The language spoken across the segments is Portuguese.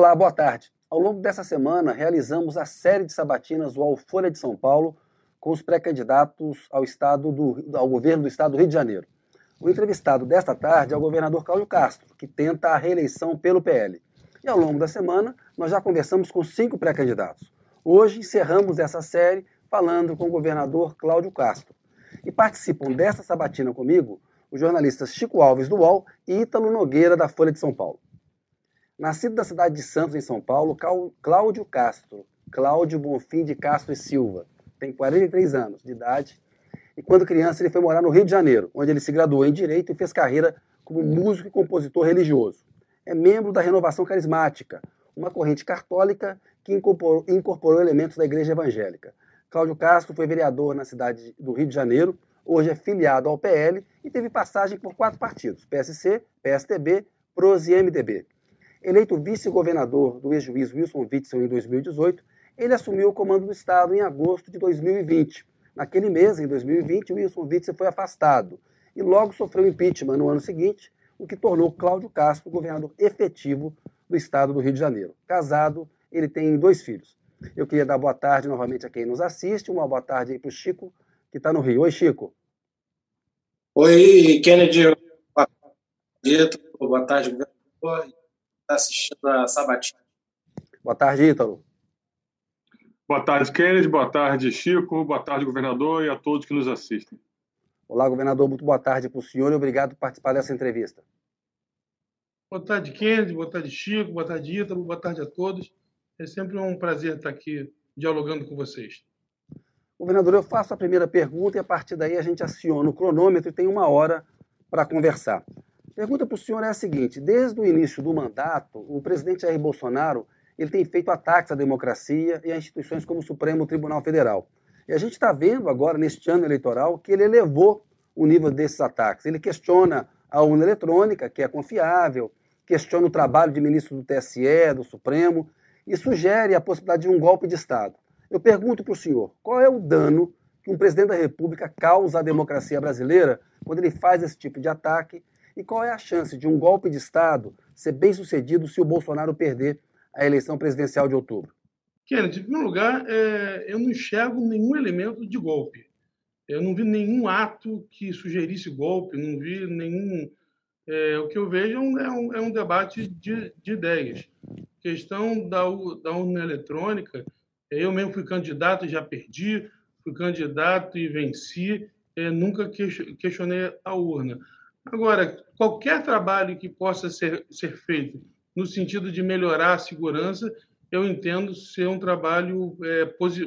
Olá, boa tarde. Ao longo dessa semana, realizamos a série de sabatinas UOL Folha de São Paulo com os pré-candidatos ao, estado do, ao governo do estado do Rio de Janeiro. O entrevistado desta tarde é o governador Cláudio Castro, que tenta a reeleição pelo PL. E ao longo da semana, nós já conversamos com cinco pré-candidatos. Hoje encerramos essa série falando com o governador Cláudio Castro. E participam desta sabatina comigo os jornalistas Chico Alves do UOL e Ítalo Nogueira da Folha de São Paulo. Nascido da cidade de Santos, em São Paulo, Cláudio Castro, Cláudio Bonfim de Castro e Silva, tem 43 anos de idade e quando criança ele foi morar no Rio de Janeiro, onde ele se graduou em Direito e fez carreira como músico e compositor religioso. É membro da Renovação Carismática, uma corrente católica que incorporou, incorporou elementos da Igreja Evangélica. Cláudio Castro foi vereador na cidade do Rio de Janeiro, hoje é filiado ao PL e teve passagem por quatro partidos: PSC, PSTB, PROS e MDB. Eleito vice-governador do ex-juiz Wilson Witzel em 2018, ele assumiu o comando do Estado em agosto de 2020. Naquele mês, em 2020, Wilson Witzel foi afastado e logo sofreu impeachment no ano seguinte, o que tornou Cláudio Castro governador efetivo do Estado do Rio de Janeiro. Casado, ele tem dois filhos. Eu queria dar boa tarde novamente a quem nos assiste, uma boa tarde aí para o Chico, que está no Rio. Oi, Chico. Oi, Kennedy. Boa tarde, governador. Está assistindo a Sabatina. Boa tarde, Ítalo. Boa tarde, Kennedy. Boa tarde, Chico. Boa tarde, governador, e a todos que nos assistem. Olá, governador. Muito boa tarde para o senhor e obrigado por participar dessa entrevista. Boa tarde, Kennedy. Boa tarde, Chico. Boa tarde, Ítalo. Boa tarde a todos. É sempre um prazer estar aqui dialogando com vocês. Governador, eu faço a primeira pergunta e a partir daí a gente aciona o cronômetro e tem uma hora para conversar. Pergunta para o senhor é a seguinte: desde o início do mandato, o presidente Jair Bolsonaro ele tem feito ataques à democracia e a instituições como o Supremo Tribunal Federal. E a gente está vendo agora, neste ano eleitoral, que ele elevou o nível desses ataques. Ele questiona a urna eletrônica, que é confiável, questiona o trabalho de ministro do TSE, do Supremo, e sugere a possibilidade de um golpe de Estado. Eu pergunto para o senhor, qual é o dano que um presidente da República causa à democracia brasileira quando ele faz esse tipo de ataque e qual é a chance de um golpe de Estado ser bem sucedido se o Bolsonaro perder a eleição presidencial de outubro? Kennedy, em primeiro lugar, é, eu não enxergo nenhum elemento de golpe. Eu não vi nenhum ato que sugerisse golpe, não vi nenhum. É, o que eu vejo é um, é um, é debate de, de ideias questão da, da urna eletrônica, eu mesmo fui candidato e já perdi, fui candidato e venci, nunca questionei a urna. Agora, qualquer trabalho que possa ser, ser feito no sentido de melhorar a segurança, eu entendo ser um trabalho é,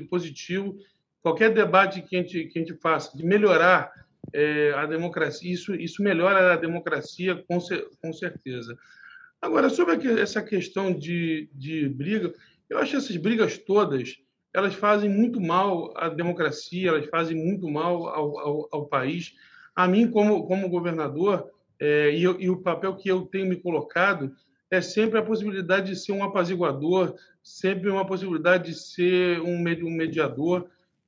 positivo. Qualquer debate que a gente, que a gente faça de melhorar é, a democracia, isso, isso melhora a democracia com, com certeza. Agora, sobre essa questão de, de briga, eu acho que essas brigas todas elas fazem muito mal à democracia, elas fazem muito mal ao, ao, ao país. A mim, como, como governador, é, e, eu, e, o papel que eu tenho me colocado é sempre a possibilidade de ser um apaziguador, sempre uma possibilidade de ser um, mediador.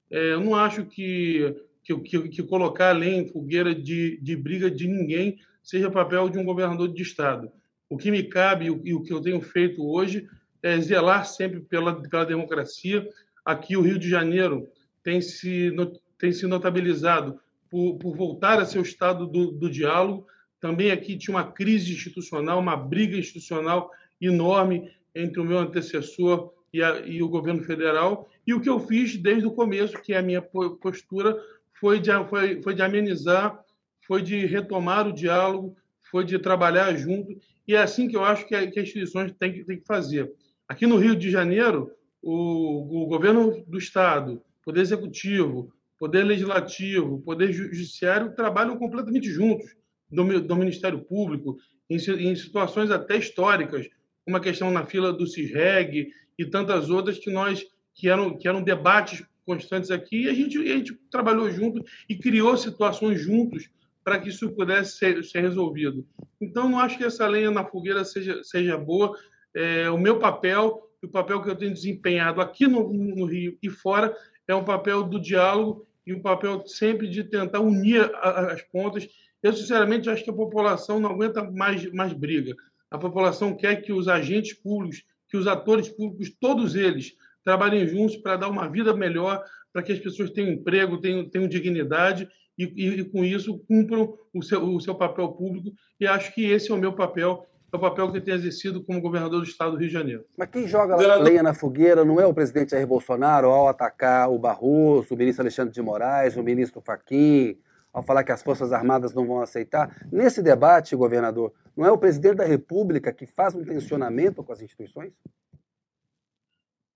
É, eu não acho que, que, que, que colocar além fogueira de, de briga de ninguém seja papel de um governador de Estado. O que me cabe e o que eu tenho feito hoje é zelar sempre pela, pela democracia. Aqui, o Rio de Janeiro tem se, tem se notabilizado por, por voltar a ser o estado do, do diálogo. Também aqui tinha uma crise institucional, uma briga institucional enorme entre o meu antecessor e, a, e, o governo federal. E o que eu fiz desde o começo, que é a minha postura, foi de, foi, foi de amenizar, foi de retomar o diálogo, foi de trabalhar junto. E é assim que eu acho que, a, que as instituições têm que, têm que fazer. Aqui no Rio de Janeiro, o, o governo do Estado, Poder Executivo, Poder Legislativo, Poder Judiciário trabalham completamente juntos, do, do Ministério Público, em, em, situações até históricas, uma questão na fila do CISREG e tantas outras que nós que eram, que eram debates constantes aqui, e a gente, a gente trabalhou junto e criou situações juntos para que isso pudesse ser, ser, resolvido. Então, não acho que essa lenha na fogueira seja, seja boa. É, o meu papel, o papel que eu tenho desempenhado aqui no, no Rio e fora, é um papel do diálogo e um papel sempre de tentar unir as pontas. Eu, sinceramente, acho que a população não aguenta mais, mais briga. A população quer que os agentes públicos que os atores públicos, todos eles, trabalhem juntos para dar uma vida melhor, para que as pessoas tenham emprego, tenham, tenham dignidade e, e, e, com isso cumpram o seu, o seu papel público. E acho que esse é o meu papel, é o papel que eu tenho exercido como governador do Estado do Rio de Janeiro. Mas quem joga lenha na fogueira não é o presidente Jair Bolsonaro ao atacar o Barroso, o ministro Alexandre de Moraes, o ministro Faquim, ao falar que as Forças Armadas não vão aceitar. Nesse debate, governador, não é o presidente da República que faz um tensionamento com as instituições?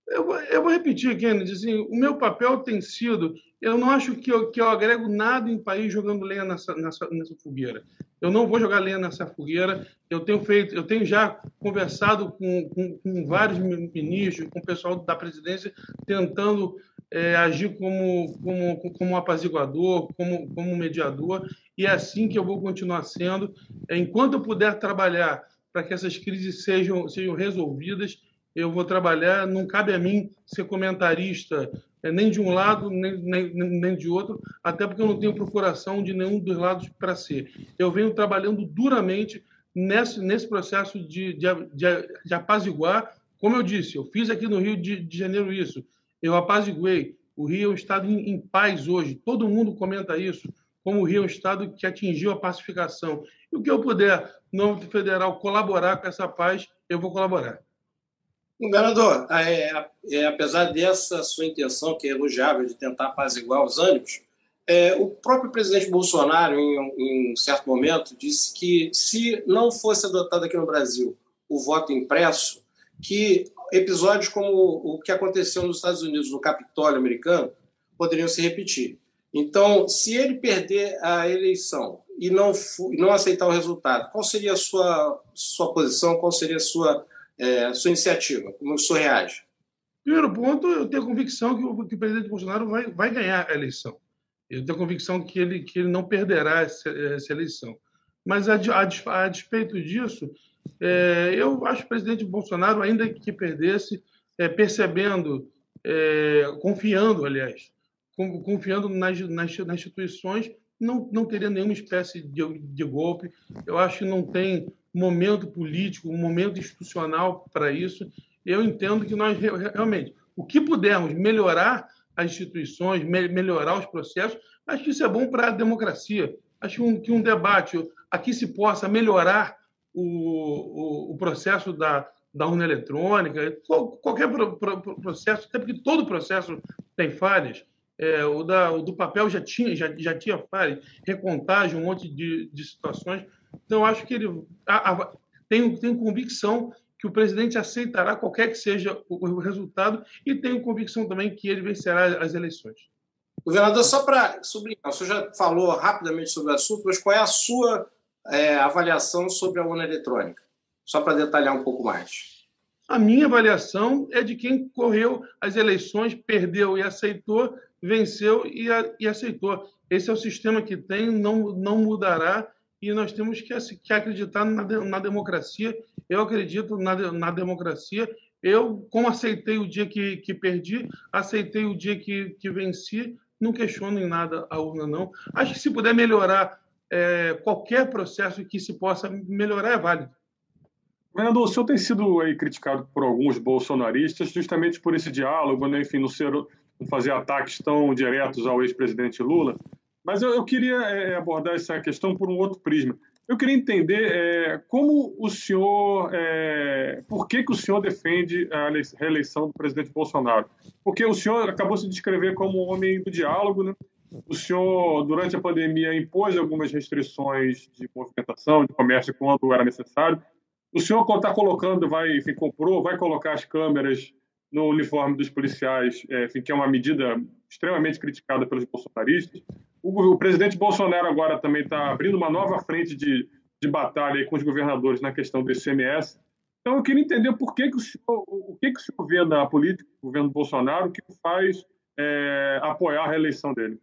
Eu, eu vou repetir, Kennedy, assim, o meu papel tem sido, eu não acho que eu, que eu agrego nada em país jogando lenha nessa, nessa, nessa fogueira. Eu não vou jogar lenha nessa fogueira. Eu tenho feito, eu tenho já conversado com, com, com vários ministros, com o pessoal da presidência, tentando é, agir como, como, como apaziguador, como, como mediador, e é assim que eu vou continuar sendo. Enquanto eu puder trabalhar para que essas crises sejam, sejam resolvidas, eu vou trabalhar. Não cabe a mim ser comentarista é, nem de um lado, nem, nem, nem de outro, até porque eu não tenho procuração de nenhum dos lados para ser. Eu venho trabalhando duramente nesse, nesse processo de, de, de, de apaziguar. Como eu disse, eu fiz aqui no Rio de, de Janeiro isso. Eu apaziguei. O Rio é um estado em, em paz hoje. Todo mundo comenta isso como o Rio é um estado que atingiu a pacificação. E o que eu puder, no âmbito federal, colaborar com essa paz, eu vou colaborar. Governador, é, é, apesar dessa sua intenção, que é elogiável, de tentar apaziguar os ânimos, é, o próprio presidente Bolsonaro, em, em um certo momento, disse que se não fosse adotado aqui no Brasil o voto impresso, que episódios como o que aconteceu nos Estados Unidos, no Capitólio americano, poderiam se repetir. Então, se ele perder a eleição e não, não aceitar o resultado, qual seria a sua, sua posição, qual seria a sua é, sua iniciativa? Como o senhor reage? Primeiro ponto, eu tenho a convicção que o, que o presidente Bolsonaro vai, vai ganhar a eleição. Eu tenho a convicção que ele, que ele não perderá essa, essa eleição. Mas, a, a, a despeito disso, é, eu acho que o presidente Bolsonaro, ainda que perdesse, é, percebendo, é, confiando, aliás, confiando nas, nas, nas, instituições, não, não teria nenhuma espécie de, de golpe. Eu acho que não tem momento político, um momento institucional para isso. Eu entendo que nós realmente, o que pudermos melhorar as instituições, melhorar os processos, acho que isso é bom para a democracia. Acho que um, debate aqui se possa melhorar o, o, o processo da, da urna eletrônica, qualquer processo, até porque todo processo tem falhas. É, o, da, o do papel já tinha, já, já tinha falhas, recontagem, um monte de, de situações. Então, acho que ele a, a, tenho, tenho convicção que o presidente aceitará qualquer que seja o, o resultado e tenho convicção também que ele vencerá as eleições. Governador, só para sublinhar, o senhor já falou rapidamente sobre o assunto, mas qual é a sua é, avaliação sobre a urna eletrônica? Só para detalhar um pouco mais. A minha avaliação é de quem correu as eleições, perdeu e aceitou, venceu e, a, e aceitou. Esse é o sistema que tem, não, não mudará e nós temos que, que acreditar na, na, democracia. Eu acredito na, na, democracia. Eu, como aceitei o dia que, que perdi, aceitei o dia que, que venci, não questiono em nada a urna, não. Acho que se puder melhorar é, qualquer processo que se possa melhorar, é válido. Fernando, o senhor tem sido aí criticado por alguns bolsonaristas justamente por esse diálogo, né? enfim, não, ser, não fazer ataques tão diretos ao ex-presidente Lula. Mas eu, eu queria é, abordar essa questão por um outro prisma. Eu queria entender é, como o senhor, é, por que, que o senhor defende a reeleição do presidente Bolsonaro? Porque o senhor acabou se descrever como um homem do diálogo, né? O senhor, durante a pandemia, impôs algumas restrições de movimentação, de comércio, quando era necessário. O senhor está colocando, vai, enfim, comprou, vai colocar as câmeras no uniforme dos policiais, é, enfim, que é uma medida extremamente criticada pelos bolsonaristas. O, o presidente Bolsonaro agora também está abrindo uma nova frente de, de batalha com os governadores na questão do ICMS. Então, eu queria entender por que, que o, senhor, o que, que o senhor vê na política do governo Bolsonaro que faz é, apoiar a reeleição dele.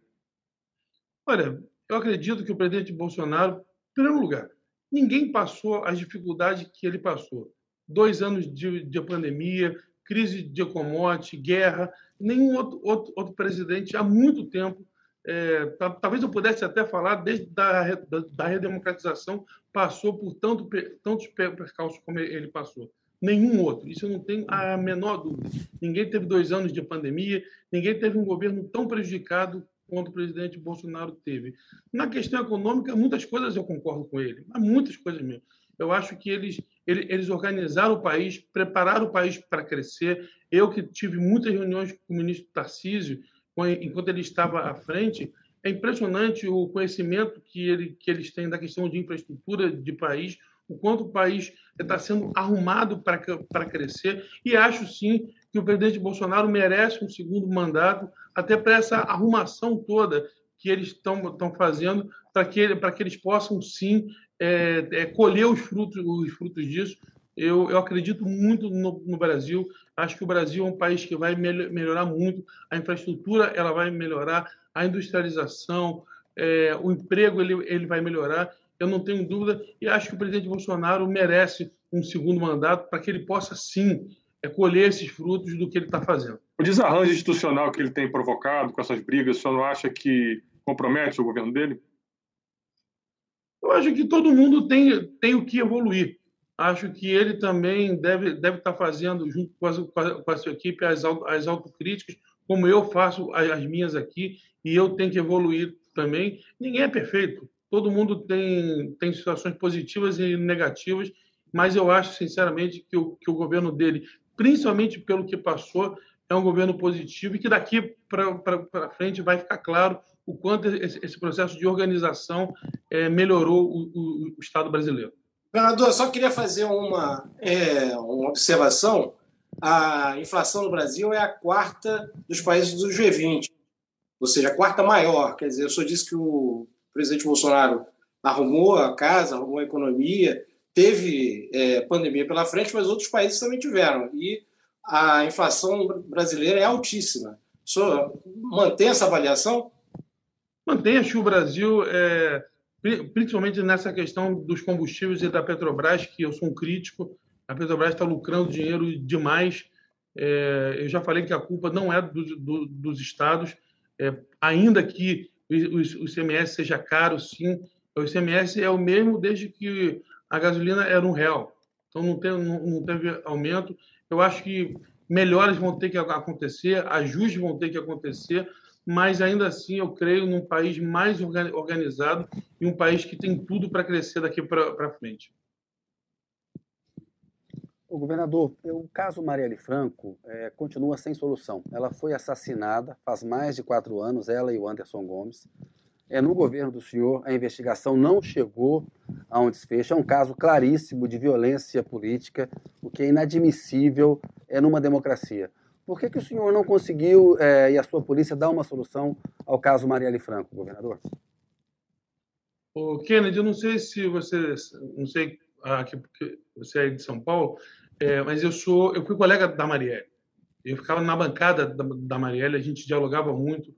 Olha, eu acredito que o presidente Bolsonaro, em primeiro lugar, ninguém passou as dificuldades que ele passou. Dois anos de, de pandemia, crise de commodity, guerra. Nenhum outro, outro, outro presidente há muito tempo é, talvez eu pudesse até falar, desde da, da, da redemocratização, passou por tanto, tantos percalços como ele passou. nenhum outro. Isso eu não tenho a menor dúvida. Ninguém teve dois anos de pandemia, ninguém teve um governo tão prejudicado quanto o presidente Bolsonaro teve. Na questão econômica, muitas coisas eu concordo com ele, mas muitas coisas mesmo. Eu acho que eles, eles organizaram o país, prepararam o país para crescer. Eu que tive muitas reuniões com o ministro Tarcísio, enquanto ele estava à frente, é impressionante o conhecimento que, ele, que eles têm da questão de infraestrutura de país, o quanto o país está sendo arrumado para, crescer. E acho sim que o presidente Bolsonaro merece um segundo mandato, até para essa arrumação toda que eles estão fazendo, para que, que eles possam sim é, é, colher os frutos, os frutos disso. Eu, eu acredito muito no, no, Brasil. Acho que o Brasil é um país que vai melhorar muito. A infraestrutura ela vai melhorar, a industrialização, é, o emprego ele, ele vai melhorar eu não tenho dúvida, e acho que o presidente Bolsonaro merece um segundo mandato para que ele possa, sim, é, colher esses frutos do que ele está fazendo. O desarranjo institucional que ele tem provocado com essas brigas, o senhor não acha que compromete o governo dele? Eu acho que todo mundo tem, tem o que evoluir. Acho que ele também deve, deve estar tá fazendo, junto com a, com a sua equipe, as, as autocríticas, como eu faço as minhas aqui, e eu tenho que evoluir também. Ninguém é perfeito todo mundo tem, tem situações positivas e negativas, mas eu acho, sinceramente, que o, que o governo dele, principalmente pelo que passou, é um governo positivo e que daqui para frente vai ficar claro o quanto esse, esse processo de organização é, melhorou o, o, o, Estado brasileiro. Governador, só queria fazer uma, é, uma observação. A inflação no Brasil é a quarta dos países do G20, ou seja, a quarta maior. Quer dizer, eu só disse que o presidente Bolsonaro arrumou a casa, arrumou a economia, teve é, pandemia pela frente, mas outros países também tiveram. E a inflação brasileira é altíssima. O senhor mantém essa avaliação? Mantém. Acho que o Brasil, é, principalmente nessa questão dos combustíveis e da Petrobras, que eu sou um crítico, a Petrobras está lucrando dinheiro demais. É, eu já falei que a culpa não é do, do, dos estados, é, ainda que o, ICMS seja caro, sim. O ICMS é o mesmo desde que a gasolina era um real. Então não, tem, não, não teve aumento. Eu acho que melhores vão ter que acontecer, ajustes vão ter que acontecer, mas ainda assim eu creio num país mais organizado e um país que tem tudo para crescer daqui para frente. O governador, o caso Marielle Franco é, continua sem solução. Ela foi assassinada faz mais de quatro anos, ela e o Anderson Gomes. É, no governo do senhor, a investigação não chegou a um desfecho. É um caso claríssimo de violência política, o que é inadmissível é, numa democracia. Por que, que o senhor não conseguiu é, e a sua polícia dar uma solução ao caso Marielle Franco, governador? O Kennedy, eu não sei se você, não sei ah, você é de São Paulo, é, mas eu sou, eu fui colega da Marielle. Eu ficava na bancada da, da Marielle, a gente dialogava muito.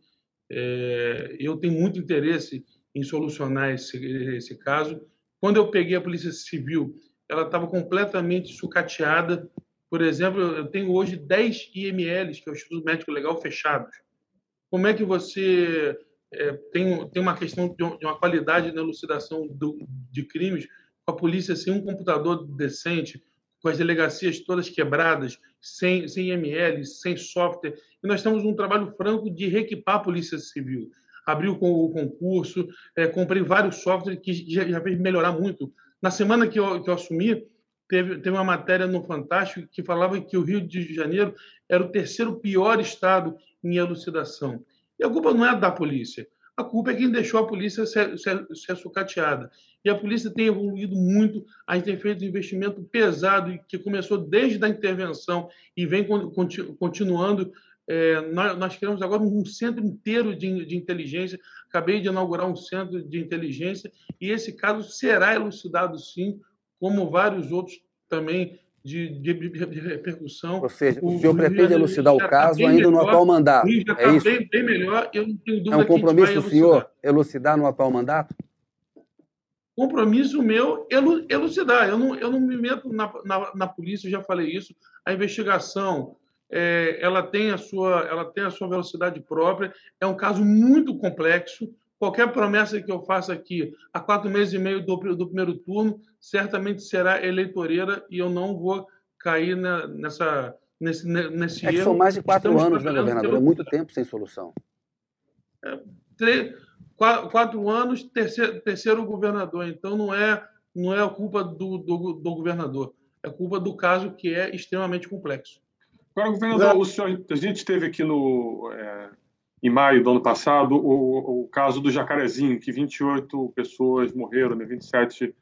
É, eu tenho muito interesse em solucionar esse, esse caso. Quando eu peguei a Polícia Civil, ela estava completamente sucateada. Por exemplo, eu tenho hoje 10 IMLs, que é o Instituto Médico Legal, fechados. Como é que você é, tem, tem uma questão de uma qualidade na elucidação do, de crimes com a polícia sem um computador decente, com as delegacias todas quebradas, sem, sem ML, sem software. E nós temos um trabalho franco de reequipar a Polícia Civil. Abriu o concurso, é, comprei vários softwares que já, já fez melhorar muito. Na semana que eu, que eu assumi, teve, teve uma matéria no Fantástico que falava que o Rio de Janeiro era o terceiro pior estado em elucidação. E a culpa não é da polícia. A culpa é quem deixou a polícia ser, ser, ser sucateada. E a polícia tem evoluído muito, a gente tem feito um investimento pesado, que começou desde a intervenção e vem continuando. É, nós, nós criamos agora um centro inteiro de, de inteligência. Acabei de inaugurar um centro de inteligência e esse caso será elucidado, sim, como vários outros também de, de, de, repercussão. Ou seja, o, o senhor pretende elucidar o tá caso ainda melhor, no atual mandato. é tá isso? Bem, bem, melhor, eu não tenho dúvida É um compromisso do senhor elucidar no atual mandato? Compromisso meu elucidar. Eu não, eu não me meto na, na, na polícia, já falei isso. A investigação é, ela, tem a sua, ela tem a sua velocidade própria. É um caso muito complexo. Qualquer promessa que eu faça aqui, há quatro meses e meio do, do primeiro turno, certamente será eleitoreira e eu não vou cair na, nessa, nesse, nesse é erro. São mais de quatro Estamos anos, né, governador? É muito tempo sem solução. É, três, quatro, quatro, anos, terceiro, terceiro governador. Então, não é, não é a culpa do, do, do governador. É culpa do caso que é extremamente complexo. Agora, governador, o senhor, a gente teve aqui no, é, em maio do ano passado o, o, caso do Jacarezinho, que 28 pessoas morreram, né, 27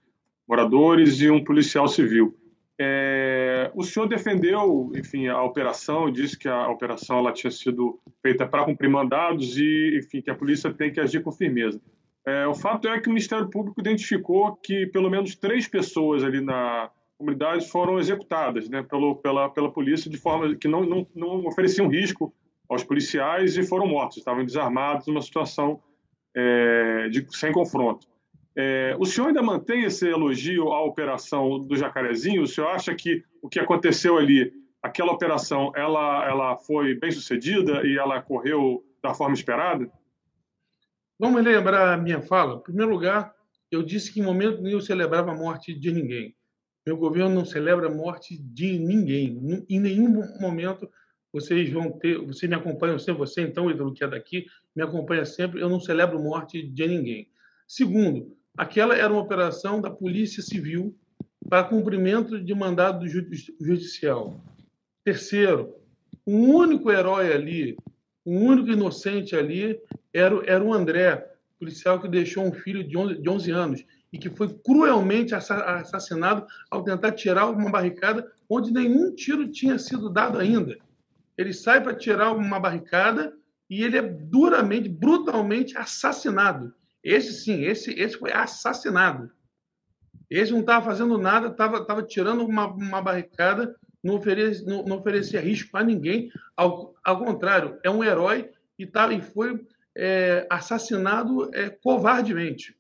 moradores e um policial civil. É, o senhor defendeu, enfim, a operação, disse que a operação ela tinha sido feita para cumprir mandados e, enfim, que a polícia tem que agir com firmeza. É, o fato é que o Ministério Público identificou que pelo menos três pessoas ali na comunidade foram executadas, né, pelo, pela, pela polícia de forma que não, não, não ofereciam risco aos policiais e foram mortos, estavam desarmados numa situação é, de, sem confronto. É, o senhor ainda mantém esse elogio à operação do Jacarezinho? O senhor acha que o que aconteceu ali, aquela operação, ela, ela foi bem sucedida e ela correu da forma esperada? Vamos lembrar a minha fala. Em primeiro lugar, eu disse que em momento nenhum celebrava a morte de ninguém. Meu governo não celebra a morte de ninguém. Em nenhum momento vocês vão ter. Vocês me acompanham sempre, você então, Ítalo, que é daqui, me acompanha sempre. Eu não celebro morte de ninguém. Segundo, Aquela era uma operação da Polícia Civil para cumprimento de mandado judicial. Terceiro, o único herói ali, o único inocente ali era, era o André, policial que deixou um filho de 11, de 11 anos e que foi cruelmente assassinado ao tentar tirar uma barricada onde nenhum tiro tinha sido dado ainda. Ele sai para tirar uma barricada e ele é duramente, brutalmente assassinado. Esse sim, esse, esse foi assassinado. Esse não estava fazendo nada, estava tava tirando uma, uma barricada, não oferecia, não, não oferecia risco para ninguém. Ao, ao contrário, é um herói e, tá, e foi é, assassinado é, covardemente.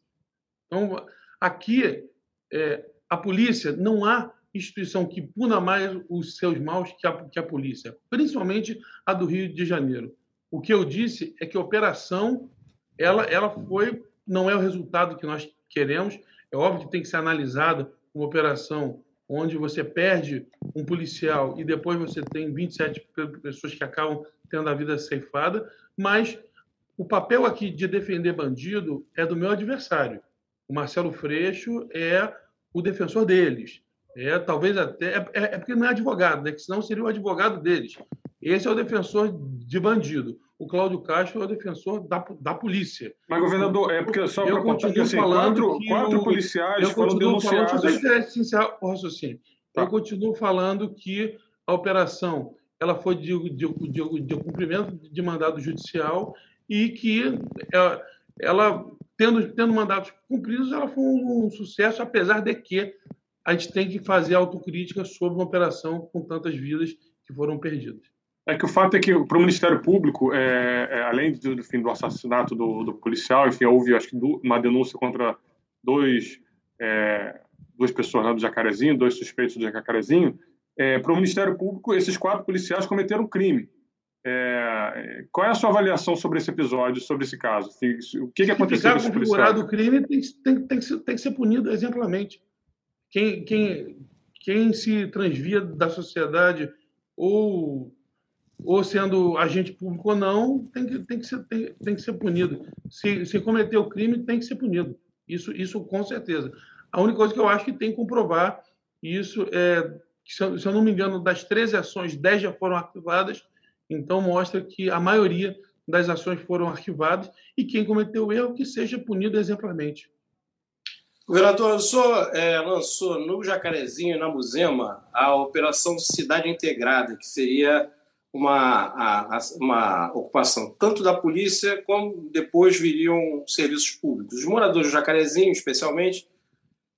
Então, aqui, é, a polícia, não há instituição que puna mais os seus maus que a, que a polícia, principalmente a do Rio de Janeiro. O que eu disse é que a operação ela, ela foi não é o resultado que nós queremos. É óbvio que tem que ser analisado uma operação onde você perde um policial e depois você tem 27 pessoas que acabam tendo a vida ceifada, mas o papel aqui de defender bandido é do meu adversário. O Marcelo Freixo é o defensor deles. É talvez até é, é, é porque não é advogado, né? Que senão seria o advogado deles. Esse é o defensor de bandido o Cláudio Castro é o defensor da, da polícia. Mas, governador, é porque só para continuar assim, quatro, quatro policiais foram denunciados. Falando, deixa eu o raciocínio. Tá. Eu continuo falando que a operação ela foi de, de, de, de cumprimento de mandado judicial e que ela, ela, tendo, tendo mandatos cumpridos, ela foi um sucesso, apesar de que a gente tem que fazer autocrítica sobre uma operação com tantas vidas que foram perdidas. É que o fato é que para o Ministério Público, é, é, além do, do, fim do assassinato do, do, policial, enfim, houve acho que uma denúncia contra dois é, duas pessoas lá do Jacarezinho, dois suspeitos do Jacarezinho. É, para o Ministério Público, esses quatro policiais cometeram crime. É, qual é a sua avaliação sobre esse episódio, sobre esse caso? O que, que aconteceu com esse configurado o crime tem, tem, tem, que ser, tem que ser punido exemplarmente. Quem, quem, quem se transvia da sociedade ou ou sendo agente público ou não, tem que, tem que, ser, tem, tem que ser punido. Se, se cometer o crime, tem que ser punido. Isso, isso com certeza. A única coisa que eu acho que tem que comprovar isso é se eu, se eu não me engano, das 13 ações, 10 já foram arquivadas, então mostra que a maioria das ações foram arquivadas e quem cometeu o erro que seja punido exemplarmente. Governador, o senhor é, lançou no Jacarezinho e na Muzema a Operação Cidade Integrada, que seria uma, a, uma ocupação tanto da polícia como depois viriam serviços públicos. Os moradores do Jacarezinho, especialmente,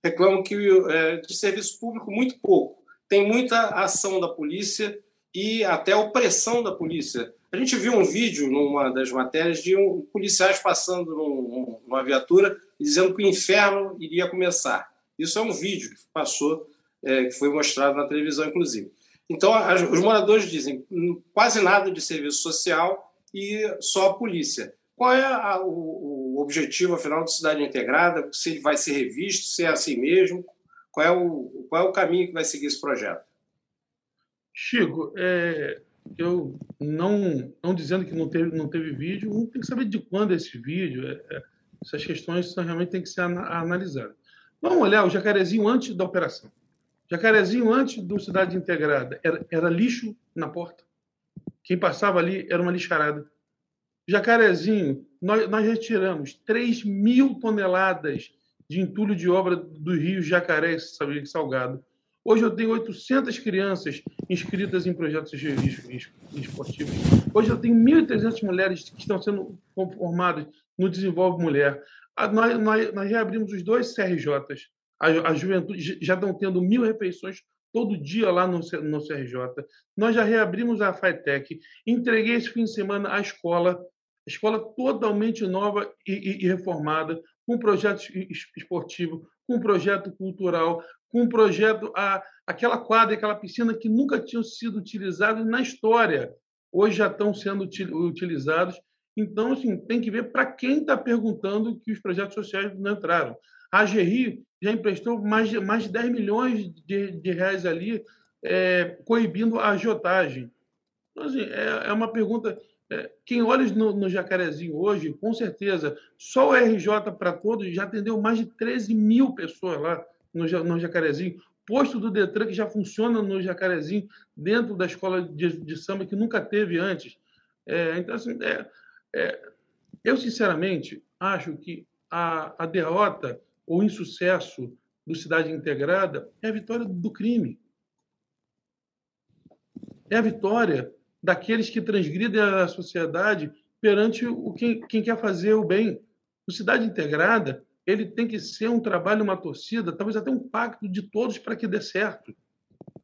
reclamam que é, de serviço público muito pouco. Tem muita ação da polícia e até opressão da polícia. A gente viu um vídeo numa das matérias de um, policiais passando num, numa viatura dizendo que o inferno iria começar. Isso é um vídeo que passou, é, que foi mostrado na televisão, inclusive. Então, as, os moradores dizem hum, quase nada de serviço social e só a polícia. Qual é a, o, o, objetivo, afinal, de cidade integrada? Se ele vai ser revisto, se é assim mesmo? Qual é o, qual é o caminho que vai seguir esse projeto? Chico, é, eu não, não dizendo que não teve, não teve vídeo, um tem que saber de quando esse vídeo. É, é, essas questões realmente têm que ser analisadas. Vamos olhar o jacarezinho antes da operação. Jacarezinho antes do Cidade Integrada era, era lixo na porta. Quem passava ali era uma lixarada. Jacarezinho, nós, nós retiramos 3 mil toneladas de entulho de obra do rio Jacaré Salgado. Hoje eu tenho 800 crianças inscritas em projetos esportivos. Hoje eu tenho 1.300 mulheres que estão sendo formadas no Desenvolve Mulher. Nós, nós, nós reabrimos os dois CRJs. A, a juventude já estão tendo mil refeições todo dia lá no, no CRJ. Nós já reabrimos a FATEC. Entreguei esse fim de semana a escola, escola totalmente nova e, e, e reformada, com projeto esportivo, com projeto cultural, com um projeto, a, aquela quadra, aquela piscina que nunca tinham sido utilizados na história, hoje já estão sendo utilizados. Então, assim, tem que ver para quem está perguntando que os projetos sociais não entraram. A GRI já emprestou mais de, mais de 10 milhões de, de reais ali, é, coibindo a agiotagem. Então, assim, é, é uma pergunta. É, quem olha no, no, Jacarezinho hoje, com certeza, só o RJ para todos já atendeu mais de 13 mil pessoas lá no, no Jacarezinho. Posto do Detran que já funciona no Jacarezinho, dentro da escola de, de samba, que nunca teve antes. É, então, assim, é, é, eu, sinceramente, acho que a, a derrota ou insucesso do Cidade Integrada é a vitória do crime. É a vitória daqueles que transgridem a sociedade perante o quem, quem quer fazer o bem. O Cidade Integrada ele tem que ser um trabalho, uma torcida, talvez até um pacto de todos para que dê certo.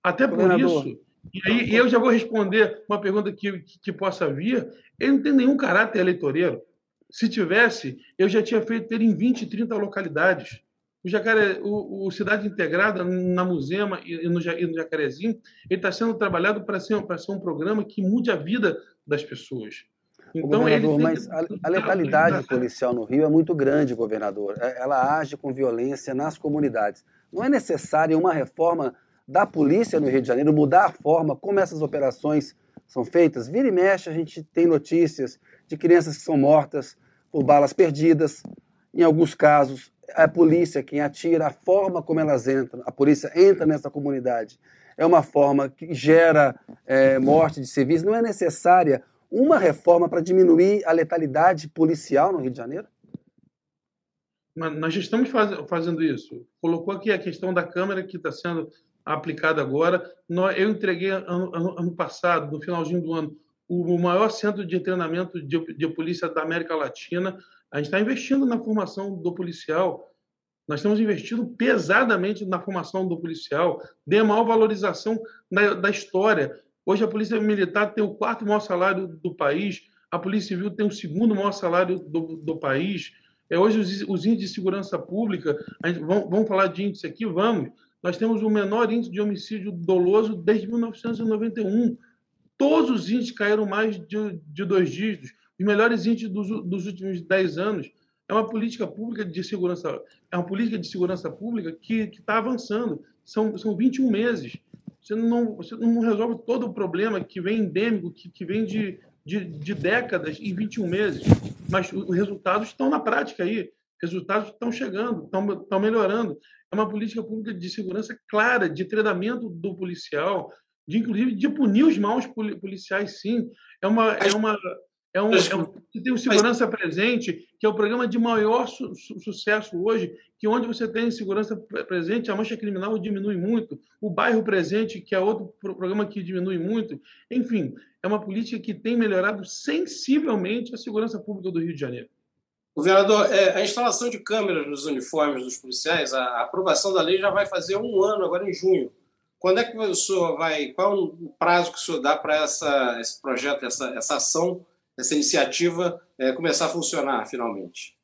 Até por isso, e aí eu já vou responder uma pergunta que, que, que, possa vir, ele não tem nenhum caráter eleitoreiro. Se tivesse, eu já tinha feito ele em 20, 30 localidades. O, Jacaré, o, o Cidade Integrada, na Musema e no, e no Jacarezinho, ele está sendo trabalhado para ser, ser um programa que mude a vida das pessoas. Então, governador, mas a, a letalidade policial no Rio é muito grande, governador. É, ela age com violência nas comunidades. Não é necessária uma reforma da polícia no Rio de Janeiro, mudar a forma como essas operações são feitas? Vira e mexe, a gente tem notícias de crianças que são mortas por balas perdidas. Em alguns casos, a polícia quem atira, a forma como elas entram, a polícia entra nessa comunidade, é uma forma que gera é, morte de civis. Não é necessária uma reforma para diminuir a letalidade policial no Rio de Janeiro? Nós já estamos faz, fazendo isso. Colocou aqui a questão da câmera que está sendo aplicada agora. Eu entreguei ano, ano, ano, passado, no finalzinho do ano, o maior centro de treinamento de, de polícia da América Latina. A gente está investindo na formação do policial. Nós estamos investindo pesadamente na formação do policial, de maior valorização da, da história. Hoje a Polícia Militar tem o quarto maior salário do país, a Polícia Civil tem o segundo maior salário do, do país. É, hoje os, os, índices de segurança pública, gente, vamos, vamos, falar de índice aqui? Vamos. Nós temos o menor índice de homicídio doloso desde 1991. Todos os índices caíram mais de, de dois dígitos. Os melhores índices dos, dos últimos 10 anos. É uma política pública de segurança, é uma política de segurança pública que está avançando. São, são 21 meses. Você não, você não resolve todo o problema que vem endêmico, que, que vem de, de, de décadas em 21 meses. Mas os resultados estão na prática aí. Resultados estão chegando, estão, estão melhorando. É uma política pública de segurança clara, de treinamento do policial, de inclusive de punir os maus policiais, sim. É uma, é uma, é um, é um, você tem o Segurança Presente, que é o programa de maior su su sucesso hoje, que onde você tem segurança presente, a mancha criminal diminui muito. O Bairro Presente, que é outro programa que diminui muito. Enfim, é uma política que tem melhorado sensivelmente a segurança pública do Rio de Janeiro. Governador, é, a instalação de câmeras nos uniformes dos policiais, a, a aprovação da lei já vai fazer um ano, agora em junho. Quando é que o senhor vai. Qual o prazo que o senhor dá para esse projeto, essa, essa ação? Essa iniciativa é, começar a funcionar finalmente?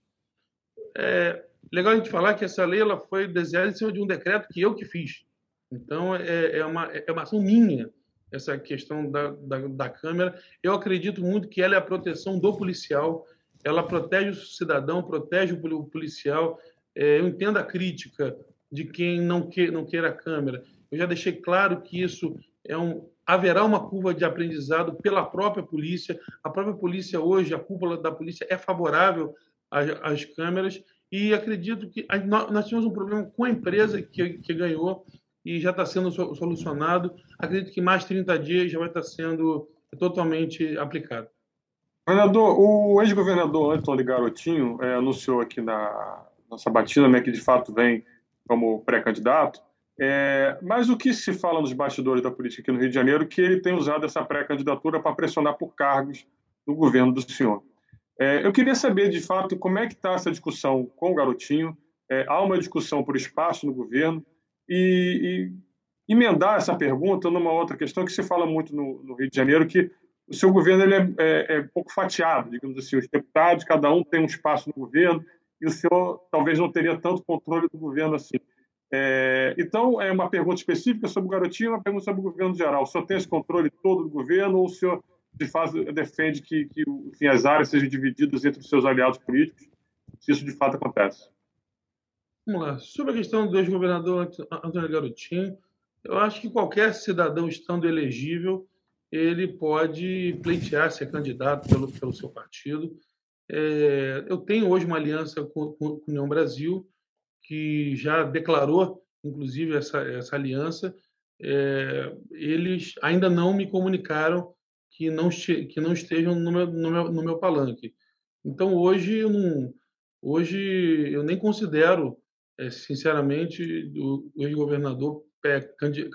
É legal a gente falar que essa lei ela foi desenhada em cima de um decreto que eu que fiz. Então, é, é, uma, é uma ação minha essa questão da, da, da Câmara. Eu acredito muito que ela é a proteção do policial, ela protege o cidadão, protege o policial. É, eu entendo a crítica de quem não, que, não queira a Câmara. Eu já deixei claro que isso é um, haverá uma curva de aprendizado pela própria polícia. A própria polícia hoje, a cúpula da polícia é favorável às, às câmeras e acredito que nós tínhamos um problema com a empresa que, que ganhou e já está sendo solucionado. Acredito que mais 30 dias já vai estar sendo totalmente aplicado. Governador, o ex-governador Antônio Garotinho é, anunciou aqui na nossa batida né, que de fato vem como pré-candidato. É, mas o que se fala nos bastidores da política aqui no Rio de Janeiro é que ele tem usado essa pré-candidatura para pressionar por cargos no governo do senhor. É, eu queria saber, de fato, como é que está essa discussão com o Garotinho. É, há uma discussão por espaço no governo e, e, emendar essa pergunta numa outra questão que se fala muito no, no Rio de Janeiro, que o seu governo ele é, é, é pouco fatiado, digamos assim. Os deputados, cada um tem um espaço no governo e o senhor talvez não teria tanto controle do governo assim. É, então, é uma pergunta específica sobre o garotinho e uma pergunta sobre o governo geral. O senhor tem esse controle todo do governo ou o senhor de faz, defende que, que enfim, as áreas sejam divididas entre os seus aliados políticos, se isso de fato acontece? Vamos lá. Sobre a questão do ex-governador Antônio Garotinho, eu acho que qualquer cidadão estando elegível, ele pode pleitear ser candidato pelo, pelo seu partido. É, eu tenho hoje uma aliança com, com a União Brasil, que já declarou, inclusive, essa, essa aliança. É, eles ainda não me comunicaram que não, que não estejam no meu, no meu, no meu palanque. Então, hoje, eu não, hoje eu nem considero, é, sinceramente, o, o ex-governador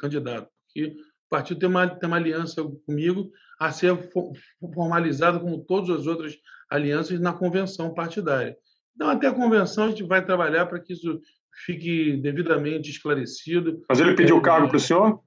candidato, porque o partido tem uma, tem uma aliança comigo a ser formalizada como todas as outras alianças na convenção partidária. Então, até a convenção, a gente vai trabalhar para que isso fique devidamente esclarecido. Mas ele pediu é, cargo para o senhor?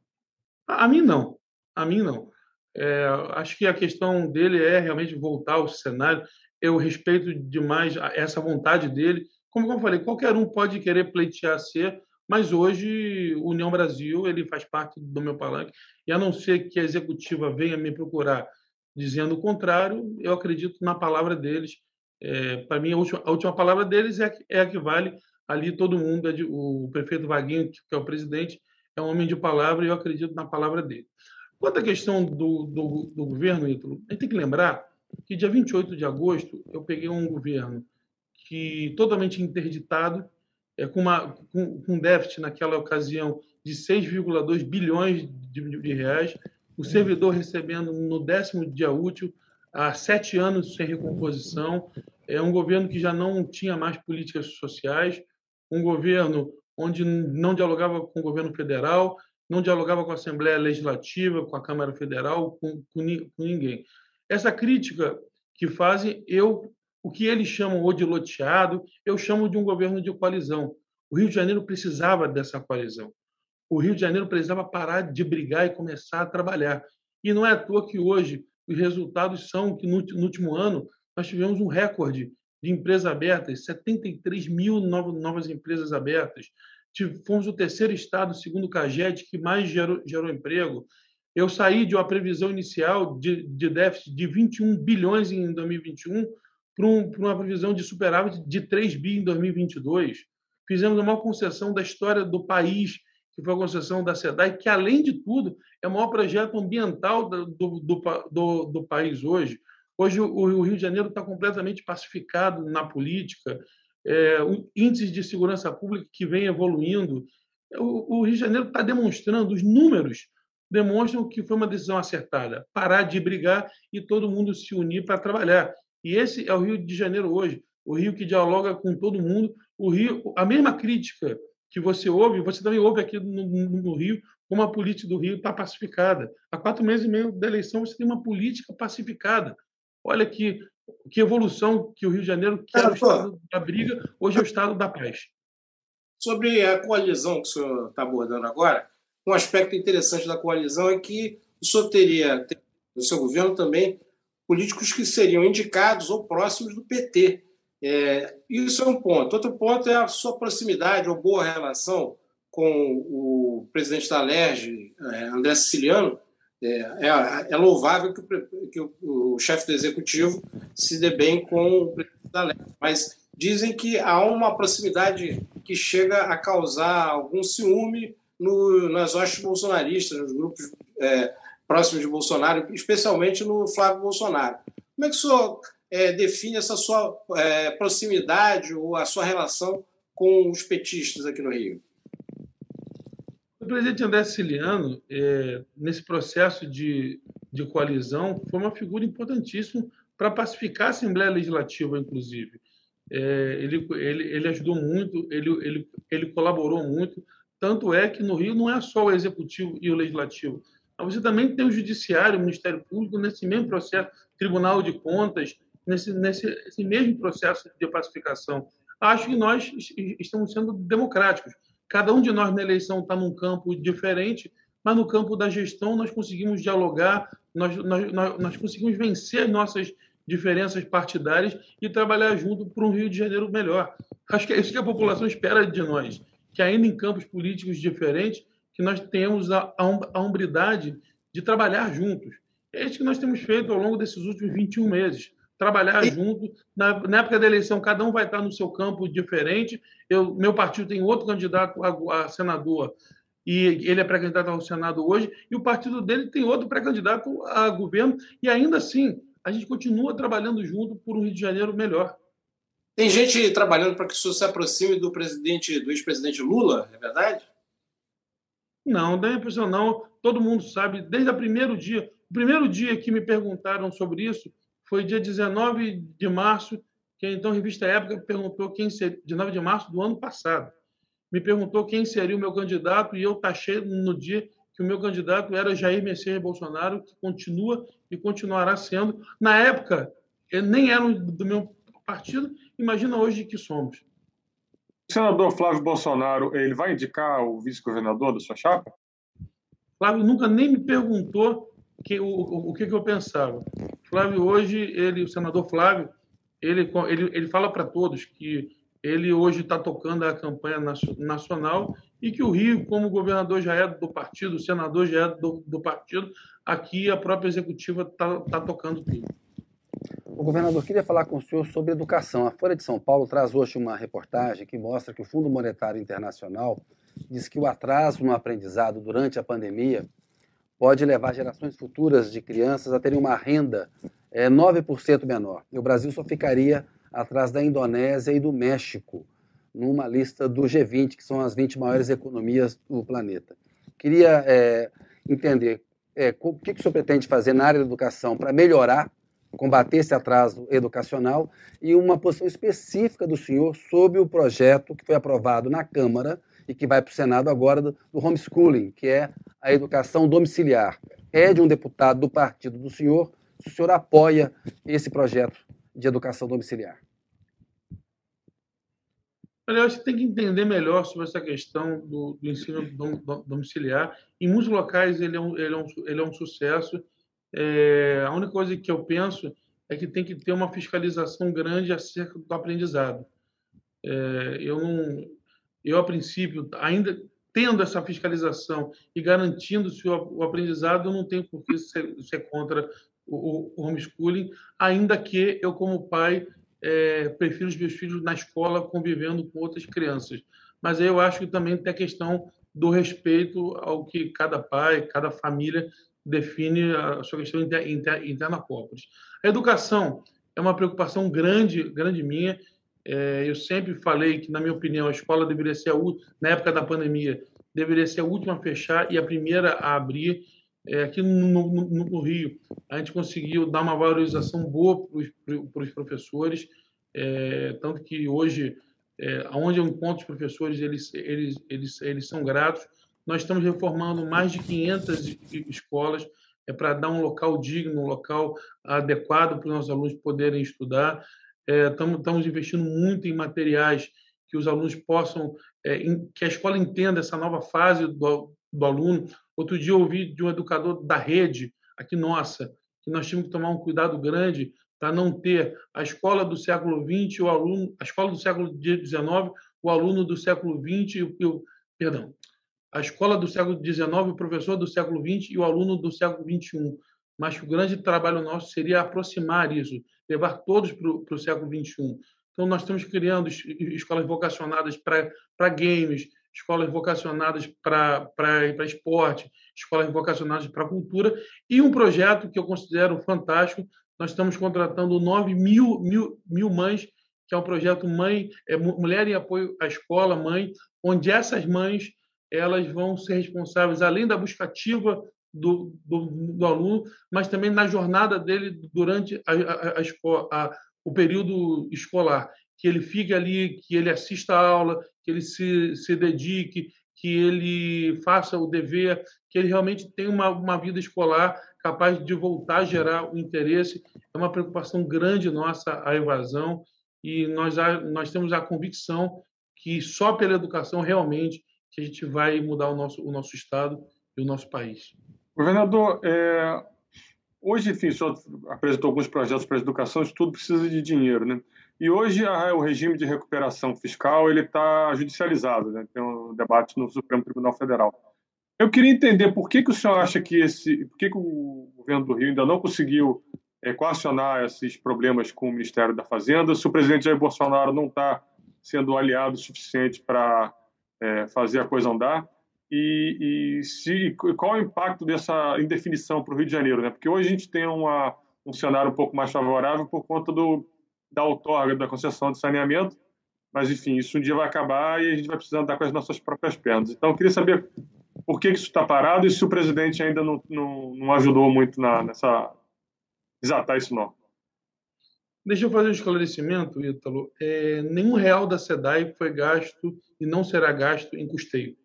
A, a, mim, não. A mim, não. É, acho que a questão dele é realmente voltar ao cenário. Eu respeito demais essa vontade dele. Como eu falei, qualquer um pode querer pleitear ser, mas hoje União Brasil ele faz parte do meu palanque. E a não ser que a executiva venha me procurar dizendo o contrário, eu acredito na palavra deles é, para mim, a última, a última, palavra deles é, é, a que vale. Ali todo mundo, é de, o prefeito Vaguinho, que é o presidente, é um homem de palavra e eu acredito na palavra dele. Quanto à questão do, do, do governo, Ítalo, a gente tem que lembrar que dia 28 de agosto eu peguei um governo que totalmente interditado, é, com, uma, com, com um déficit naquela ocasião de 6,2 bilhões de, de reais, o servidor recebendo no décimo dia útil há sete anos sem recomposição, é um governo que já não tinha mais políticas sociais, um governo onde não dialogava com o governo federal, não dialogava com a Assembleia Legislativa, com a Câmara Federal, com, com, com ninguém. Essa crítica que fazem, eu, o que eles chamam ou de loteado, eu chamo de um governo de coalizão. O Rio de Janeiro precisava dessa coalizão. O Rio de Janeiro precisava parar de brigar e começar a trabalhar. E não é à toa que hoje os resultados são que no, último ano nós tivemos um recorde de empresas abertas, 73 mil novas empresas abertas. Fomos o terceiro estado, segundo o CAGED, que mais gerou, gerou emprego. Eu saí de uma previsão inicial de, de déficit de 21 bilhões em 2021 para, um, uma previsão de superávit de 3 bi em 2022. Fizemos a maior concessão da história do país que foi a concessão da SEDAI, que, além de tudo, é o maior projeto ambiental do, do, do, do país hoje. Hoje, o, Rio de Janeiro está completamente pacificado na política, é, o índice de segurança pública que vem evoluindo. O, o Rio de Janeiro está demonstrando, os números demonstram que foi uma decisão acertada parar de brigar e todo mundo se unir para trabalhar. E esse é o Rio de Janeiro hoje, o Rio que dialoga com todo mundo, o Rio, a mesma crítica que você ouve, você também ouve aqui no, no Rio, como a política do Rio está pacificada. Há quatro meses e meio da eleição, você tem uma política pacificada. Olha que, que evolução que o Rio de Janeiro, que era o estado da briga, hoje é o estado da paz. Sobre a coalizão que o senhor está abordando agora, um aspecto interessante da coalizão é que o senhor teria, no seu governo também, políticos que seriam indicados ou próximos do PT. É, isso é um ponto. Outro ponto é a sua proximidade ou boa relação com o presidente da LERJ, é, André Siciliano. É, é, é louvável que, o, que o, o chefe do executivo se dê bem com o presidente da LERJ, mas dizem que há uma proximidade que chega a causar algum ciúme no, nas hostes bolsonaristas, nos grupos é, próximos de Bolsonaro, especialmente no Flávio Bolsonaro. Como é que o senhor é, define essa sua é, proximidade ou a sua relação com os petistas aqui no Rio? O presidente André Siciliano, é, nesse processo de, de coalizão, foi uma figura importantíssima para pacificar a Assembleia Legislativa, inclusive. É, ele, ele, ele ajudou muito, ele, ele, ele colaborou muito. Tanto é que no Rio não é só o Executivo e o Legislativo. Você também tem o Judiciário, o Ministério Público, nesse mesmo processo, Tribunal de Contas, nesse, nesse mesmo processo de pacificação. Acho que nós estamos sendo democráticos. Cada um de nós na eleição está num campo diferente, mas no campo da gestão nós conseguimos dialogar, nós, nós, nós conseguimos vencer as nossas diferenças partidárias e trabalhar junto para um Rio de Janeiro melhor. Acho que é isso que a população espera de nós, que ainda em campos políticos diferentes, que nós tenhamos a, a hombridade de trabalhar juntos. É isso que nós temos feito ao longo desses últimos 21 meses. Trabalhar e... junto. Na, na, época da eleição, cada um vai estar no seu campo diferente. Eu, meu partido tem outro candidato a, a senador e ele é pré-candidato ao Senado hoje, e o partido dele tem outro pré-candidato a governo, e ainda assim a gente continua trabalhando junto por um Rio de Janeiro melhor. Tem gente trabalhando para que o senhor se aproxime do presidente, do ex-presidente Lula, é verdade? Não, não é impressão não. Todo mundo sabe, desde o primeiro dia. O primeiro dia que me perguntaram sobre isso foi dia 19 de março, que então a revista Época perguntou quem seria, 19 de março do ano passado. Me perguntou quem seria o meu candidato e eu taxei no dia que o meu candidato era Jair Messias Bolsonaro, que continua e continuará sendo. Na época, nem eram do meu partido, imagina hoje que somos. O senador Flávio Bolsonaro, ele vai indicar o vice-governador da sua chapa? Flávio nunca nem me perguntou que, o, o, que, que eu pensava. Flávio, hoje, ele, o senador Flávio, ele, ele, ele fala para todos que ele hoje está tocando a campanha nacional e que o Rio, como governador já é do partido, o senador já é do, do partido, aqui a própria executiva está tá tocando tudo. O governador queria falar com o senhor sobre educação. A Folha de São Paulo traz hoje uma reportagem que mostra que o Fundo Monetário Internacional diz que o atraso no aprendizado durante a pandemia pode levar gerações futuras de crianças a terem uma renda é, 9% menor. E o Brasil só ficaria atrás da Indonésia e do México numa lista do G20, que são as 20 maiores economias do planeta. Queria é, entender é, o que, que o senhor pretende fazer na área da educação para melhorar, combater esse atraso educacional e uma posição específica do senhor sobre o projeto que foi aprovado na Câmara e que vai para o Senado agora do, do homeschooling, que é a educação domiciliar. É de um deputado do partido do senhor, se o senhor apoia esse projeto de educação domiciliar. Olha, eu acho que tem que entender melhor sobre essa questão do, do ensino domiciliar. Em muitos locais ele é um, ele é um, ele é um sucesso. É, a única coisa que eu penso é que tem que ter uma fiscalização grande acerca do aprendizado. É, eu não, eu a princípio, ainda tendo essa fiscalização e garantindo -se o, aprendizado, eu não tenho por que ser, ser contra o, o homeschooling, ainda que eu como pai é, prefiro os meus filhos na escola convivendo com outras crianças. Mas aí eu acho que também tem a questão do respeito ao que cada pai, cada família define a sua questão interna própria. A educação é uma preocupação grande, grande minha. É, eu sempre falei que, na minha opinião, a escola deveria ser a na época da pandemia deveria ser a última a fechar e a primeira a abrir. É, aqui no, no, no, Rio, a gente conseguiu dar uma valorização boa para os professores, é, tanto que hoje, é, onde eu encontro os professores, eles, eles, eles, eles são gratos. Nós estamos reformando mais de 500 escolas é, para dar um local digno, um local adequado para os nossos alunos poderem estudar. É, estamos, estamos investindo muito em materiais que os alunos possam, é, que a escola entenda essa nova fase do, do aluno, Outro dia eu ouvi de um educador da rede, aqui nossa, que nós tínhamos que tomar um cuidado grande para não ter a escola do século XX, o aluno, a escola do século XIX, o aluno do século XX e o, perdão, a escola do século XIX, o professor do século XX e o aluno do século XXI. Mas o grande trabalho nosso seria aproximar isso, levar todos para o século XXI. Então, nós estamos criando escolas vocacionadas para games, escolas vocacionadas para esporte, escolas vocacionadas para cultura, e um projeto que eu considero fantástico. Nós estamos contratando 9 mil, mil, mil mães, que é um projeto Mãe, é, Mulher em Apoio à Escola Mãe, onde essas mães elas vão ser responsáveis, além da busca ativa do, do, do aluno, mas também na jornada dele durante a, a, a, o período escolar, que ele fique ali, que ele assista a aula, que ele se, se dedique, que ele faça o dever, que ele realmente tenha uma, uma vida escolar capaz de voltar a gerar o interesse. É uma preocupação grande nossa a evasão e nós, nós temos a convicção que só pela educação realmente que a gente vai mudar o nosso, o nosso Estado e o nosso país. Governador, é, hoje, enfim, o senhor apresentou alguns projetos para a educação, isso tudo precisa de dinheiro, né? E hoje a, o regime de recuperação fiscal ele está judicializado, né? tem um debate no Supremo Tribunal Federal. Eu queria entender por que, que o senhor acha que esse, por que, que o governo do Rio ainda não conseguiu é, coacionar esses problemas com o Ministério da Fazenda, se o presidente Jair Bolsonaro não está sendo aliado o suficiente para é, fazer a coisa andar, e, e se, qual é o impacto dessa indefinição para o Rio de Janeiro, né? Porque hoje a gente tem uma, um cenário um pouco mais favorável por conta do da outorga da concessão de saneamento, mas enfim, isso um dia vai acabar e a gente vai precisar andar com as nossas próprias pernas. Então, eu queria saber por que isso está parado e se o presidente ainda não, não, não ajudou muito na, nessa desatar isso não. Deixa eu fazer um esclarecimento, Ítalo. É, nenhum real da SEDAI foi gasto e não será gasto em custeio.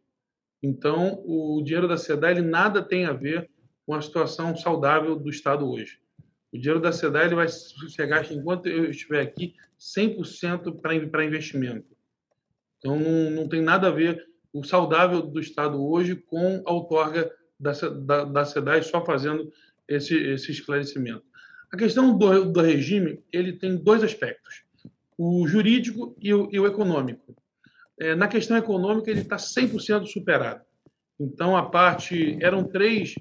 Então, o dinheiro da SEDAI ele nada tem a ver com a situação saudável do Estado hoje. O dinheiro da SEDAI ele vai ser gasto enquanto eu estiver aqui 100% para investimento. Então, não, não tem nada a ver o saudável do Estado hoje com a outorga da, da, da só fazendo esse, esse esclarecimento. A questão do, do regime ele tem dois aspectos, o jurídico e o, e o econômico. É, na questão econômica, ele está 100% superado. Então, a parte. Eram três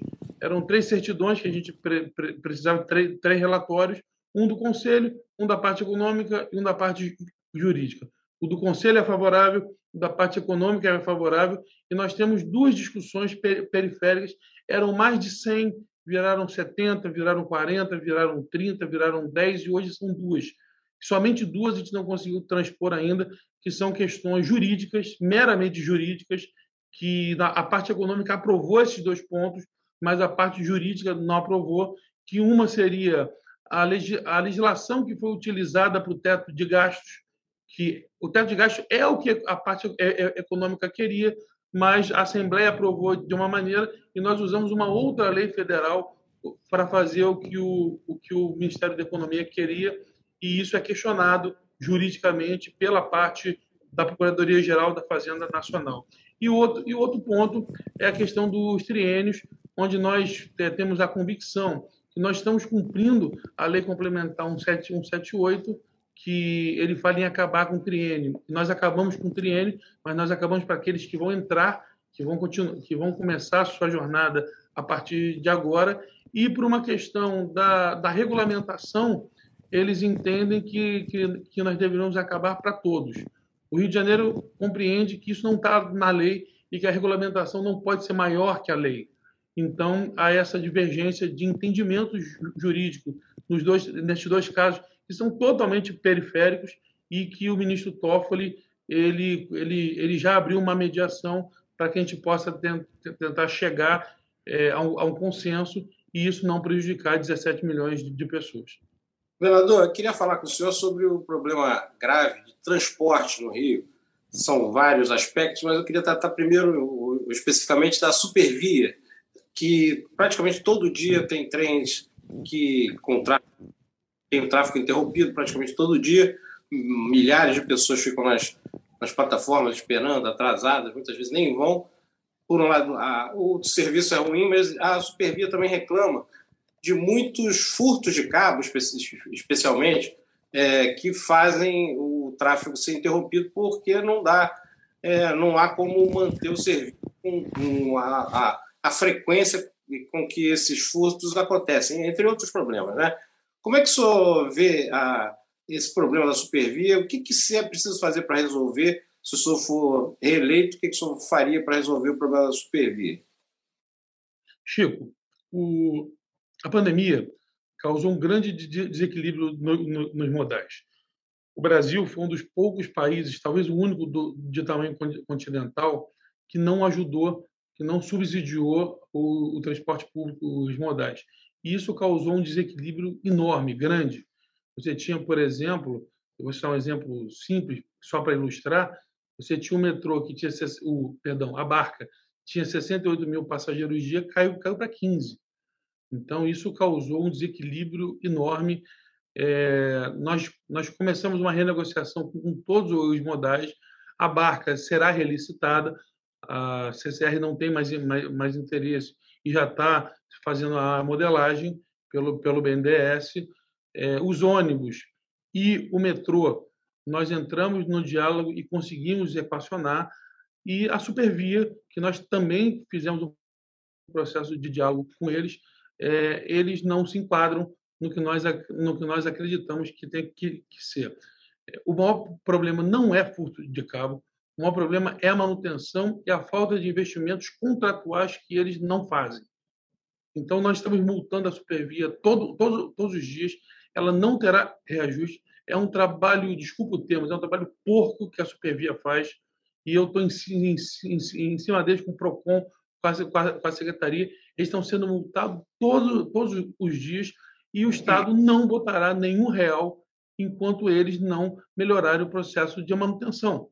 eram três certidões que a gente pre pre precisava, três, três relatórios, um do Conselho, um da parte econômica e um da parte jurídica. O do Conselho é favorável, o da parte econômica é favorável, e nós temos duas discussões periféricas, eram mais de 100, viraram 70, viraram 40, viraram 30, viraram 10, e hoje são duas. Somente duas a gente não conseguiu transpor ainda, que são questões jurídicas, meramente jurídicas, que a parte econômica aprovou esses dois pontos, mas a parte jurídica não aprovou, que uma seria a, legislação que foi utilizada para o teto de gastos, que o teto de gastos é o que a parte é, é, econômica queria, mas a Assembleia aprovou de uma maneira e nós usamos uma outra lei federal para fazer o que o, o que o Ministério da Economia queria, e isso é questionado juridicamente pela parte da Procuradoria-Geral da Fazenda Nacional. E outro, e outro ponto é a questão dos triênios, onde nós é, temos a convicção que nós estamos cumprindo a lei complementar 178, que ele fala em acabar com o triênio. Nós acabamos com o triênio, mas nós acabamos para aqueles que vão entrar, que vão, continuar, que vão começar a sua jornada a partir de agora, e por uma questão da, da regulamentação, eles entendem que, que, que nós deveríamos acabar para todos. O Rio de Janeiro compreende que isso não está na lei e que a regulamentação não pode ser maior que a lei. Então, há essa divergência de entendimento jurídico nos dois, nesses dois casos, que são totalmente periféricos e que o ministro Toffoli ele, ele, ele já abriu uma mediação para que a gente possa tentar chegar é, a, um, a, um, consenso e isso não prejudicar 17 milhões de, de pessoas. Governador, eu queria falar com o senhor sobre o problema grave de transporte no Rio. São vários aspectos, mas eu queria tratar primeiro especificamente da supervia, que praticamente todo dia tem trens que tem o tráfego interrompido praticamente todo dia. Milhares de pessoas ficam nas, nas plataformas esperando, atrasadas, muitas vezes nem vão. Por um lado, a, o serviço é ruim, mas a Supervia também reclama de muitos furtos de cabo, especialmente, é, que fazem o tráfego ser interrompido porque não dá, é, não há como manter o serviço com, com a, a a frequência com que esses furtos acontecem, entre outros problemas. Né? Como é que o senhor vê a, esse problema da supervia? O que, que é preciso fazer para resolver se o senhor for reeleito, o que, que o senhor faria para resolver o problema da supervia? Chico, o, a pandemia causou um grande desequilíbrio no, no, nos modais. O Brasil foi um dos poucos países, talvez o único do, de tamanho continental, que não ajudou, que não subsidiou o, o transporte público, os modais. E isso causou um desequilíbrio enorme, grande. Você tinha, por exemplo, eu vou citar um exemplo simples, só para ilustrar, você tinha o metrô que tinha, o, perdão, a barca tinha 68 mil passageiros dia, caiu, caiu para 15. Então, isso causou um desequilíbrio enorme. É, nós, nós começamos uma renegociação com, todos os modais, a barca será relicitada, a CCR não tem mais, mais, mais interesse e já está fazendo a modelagem pelo, pelo BNDES. É, os ônibus e o metrô, nós entramos no diálogo e conseguimos equacionar, e a Supervia, que nós também fizemos um processo de diálogo com eles, é, eles não se enquadram no que nós, no que nós acreditamos que tem que, que ser. O maior problema não é furto de cabo, o maior problema é a manutenção e a falta de investimentos contratuais que eles não fazem. Então, nós estamos multando a Supervia todo, todo, todos os dias, ela não terá reajuste. É um trabalho, desculpa o termo, é um trabalho porco que a Supervia faz, e eu estou em, em, em, em, cima deles com o PROCON, com a, com a, Secretaria, eles estão sendo multados todos, todos os dias, e o Estado não botará nenhum real enquanto eles não melhorarem o processo de manutenção.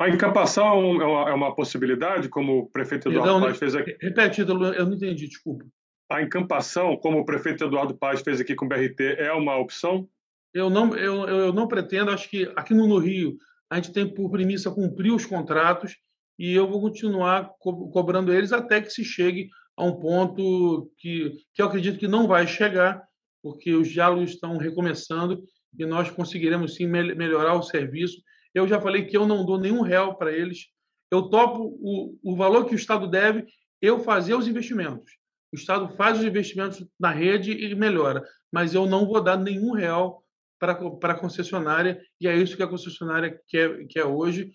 A incapação é uma, é uma possibilidade, como o prefeito Eduardo Paz fez aqui? Repete, eu não entendi, desculpa. A encampação, como o prefeito Eduardo Paz fez aqui com o BRT, é uma opção? Eu não, eu, eu não pretendo, acho que aqui no Rio a gente tem por premissa cumprir os contratos e eu vou continuar co cobrando eles até que se chegue a um ponto que, que eu acredito que não vai chegar, porque os diálogos estão recomeçando e nós conseguiremos sim me melhorar o serviço eu já falei que eu não dou nenhum real para eles. Eu topo o, o valor que o Estado deve, eu fazer os investimentos. O Estado faz os investimentos na rede e melhora, mas eu não vou dar nenhum real para, para a concessionária, e é isso que a concessionária quer, quer hoje.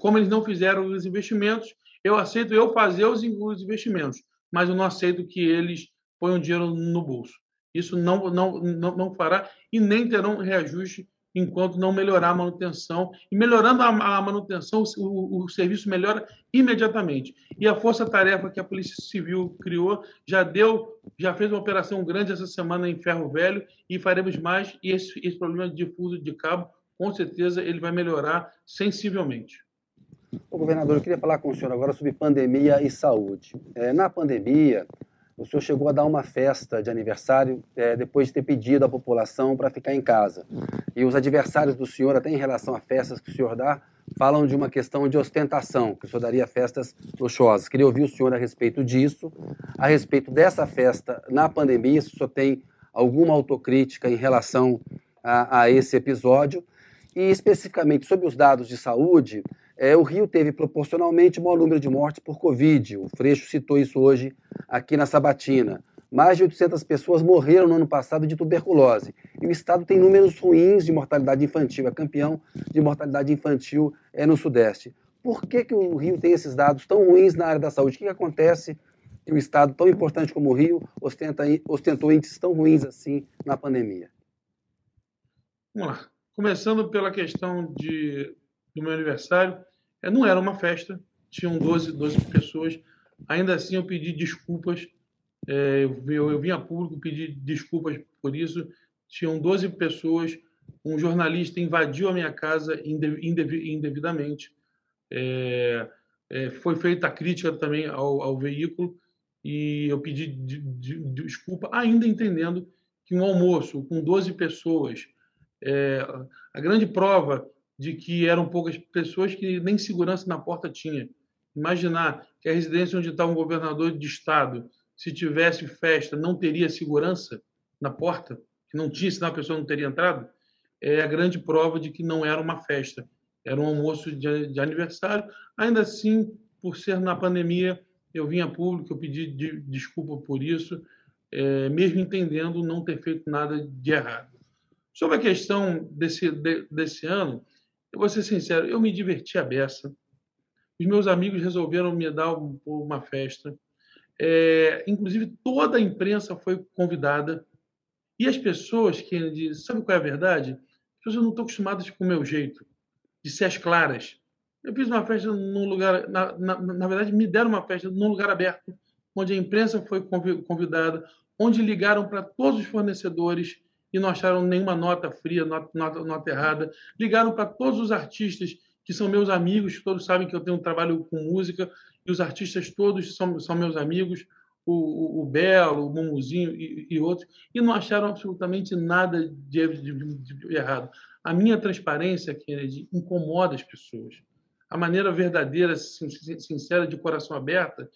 Como eles não fizeram os investimentos, eu aceito eu fazer os, os investimentos, mas eu não aceito que eles ponham dinheiro no bolso. Isso não, não, não, não fará e nem terão reajuste enquanto não melhorar a manutenção. E melhorando a, a manutenção, o, o, serviço melhora imediatamente. E a força-tarefa que a Polícia Civil criou já deu, já fez uma operação grande essa semana em Ferro Velho e faremos mais. E esse, esse problema de difuso de cabo, com certeza, ele vai melhorar sensivelmente. Ô, governador, eu queria falar com o senhor agora sobre pandemia e saúde. É, na pandemia, o senhor chegou a dar uma festa de aniversário é, depois de ter pedido à população para ficar em casa. E os adversários do senhor, até em relação a festas que o senhor dá, falam de uma questão de ostentação, que o senhor daria festas luxuosas. Queria ouvir o senhor a respeito disso, a respeito dessa festa na pandemia, se o senhor tem alguma autocrítica em relação a, a esse episódio. E especificamente sobre os dados de saúde, é, o Rio teve proporcionalmente o maior número de mortes por Covid. O Freixo citou isso hoje aqui na Sabatina. Mais de 800 pessoas morreram no ano passado de tuberculose. E o estado tem números ruins de mortalidade infantil, é campeão de mortalidade infantil é, no Sudeste. Por que, que o Rio tem esses dados tão ruins na área da saúde? O que, que acontece que um estado tão importante como o Rio ostenta, ostentou índices tão ruins assim na pandemia? Vamos lá. Começando pela questão de, do meu aniversário, é, não era uma festa, tinham 12, 12 pessoas. Ainda assim, eu pedi desculpas. É, eu, eu vim a público pedir desculpas por isso. Tinham 12 pessoas. Um jornalista invadiu a minha casa indevidamente. É, é, foi feita a crítica também ao, ao veículo e eu pedi de, de, de, desculpa, ainda entendendo que um almoço com 12 pessoas, é, a grande prova de que eram poucas pessoas que nem segurança na porta tinha. Imaginar que a residência onde está um governador de estado, se tivesse festa, não teria segurança na porta, que não tinha, senão a pessoa não teria entrado, é a grande prova de que não era uma festa, era um almoço de, de aniversário. Ainda assim, por ser na pandemia, eu vim a público, eu pedi de, desculpa por isso, é, mesmo entendendo não ter feito nada de errado. Sobre a questão desse, de, desse ano, eu vou ser sincero, eu me diverti a beça. Os meus amigos resolveram me dar uma festa. É, inclusive, toda a imprensa foi convidada. E as pessoas, que sabe qual é a verdade? As pessoas não estão acostumadas com o meu jeito, de ser as claras. Eu fiz uma festa num lugar, na, na, na verdade, me deram uma festa num lugar aberto, onde a imprensa foi convidada, onde ligaram para todos os fornecedores e não acharam nenhuma nota fria, nota, nota, nota errada. Ligaram para todos os artistas que são meus amigos, todos sabem que eu tenho um trabalho com música, e os artistas todos são, são meus amigos, o, o, o Belo, o Mumuzinho e, e, outros, e não acharam absolutamente nada de, de, de errado. A minha transparência, Kennedy, incomoda as pessoas. A maneira verdadeira, sincera, de coração aberto,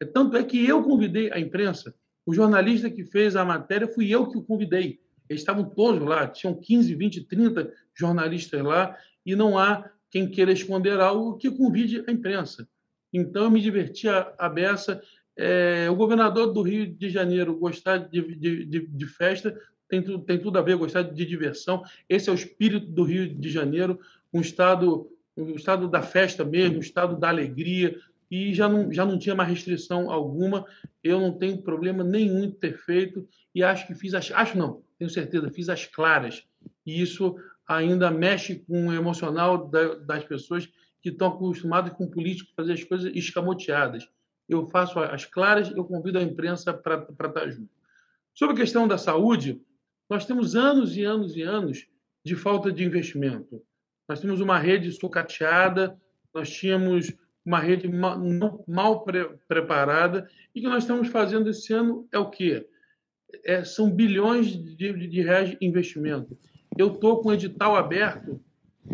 é, tanto é que eu convidei a imprensa. O jornalista que fez a matéria fui eu que o convidei. Eles estavam todos lá, tinham 15, 20, 30 jornalistas lá, e não há quem queira esconder algo que convide a imprensa. Então, eu me diverti a, beça. É, o governador do Rio de Janeiro gostar de, de, de, de festa tem, tu, tem tudo a ver, gostar de diversão. Esse é o espírito do Rio de Janeiro, um estado, um estado da festa mesmo, um estado da alegria, e já não, já não tinha mais restrição alguma. Eu não tenho problema nenhum em ter feito, e acho que fiz. Acho não, tenho certeza, fiz as claras. E isso ainda mexe com o emocional das pessoas que estão acostumadas com políticos fazer as coisas escamoteadas. Eu faço as claras, eu convido a imprensa para estar junto. Sobre a questão da saúde, nós temos anos e anos e anos de falta de investimento. Nós temos uma rede sucateada, nós tínhamos uma rede mal, mal pre preparada, e o que nós estamos fazendo esse ano é o quê? É, são bilhões de, de reais de investimento eu estou com um edital aberto,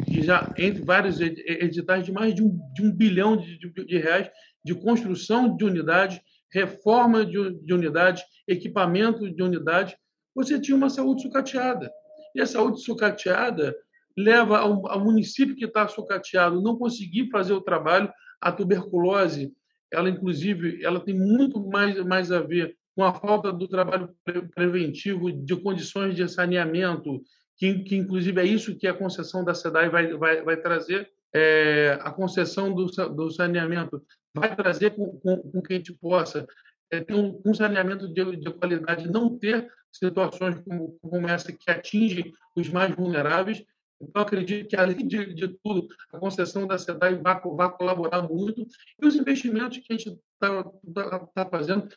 já entre vários editais de mais de um, de um bilhão de, de, de, reais de construção de unidades, reforma de, de unidades, equipamento de unidades. Você tinha uma saúde sucateada. E a saúde sucateada leva ao, ao município que está sucateado não conseguir fazer o trabalho. A tuberculose, ela inclusive, ela tem muito mais, mais a ver com a falta do trabalho preventivo, de condições de saneamento, que, que inclusive é isso que a concessão da SEDAI vai, vai, vai trazer, é, a concessão do, do saneamento vai trazer com, com, com que a gente possa é, ter um, um saneamento de, de, qualidade, não ter situações como, como essa que atingem os mais vulneráveis. Então, acredito que, além de, de tudo, a concessão da SEDAI vai, vai colaborar muito. E os investimentos que a gente está tá, tá fazendo.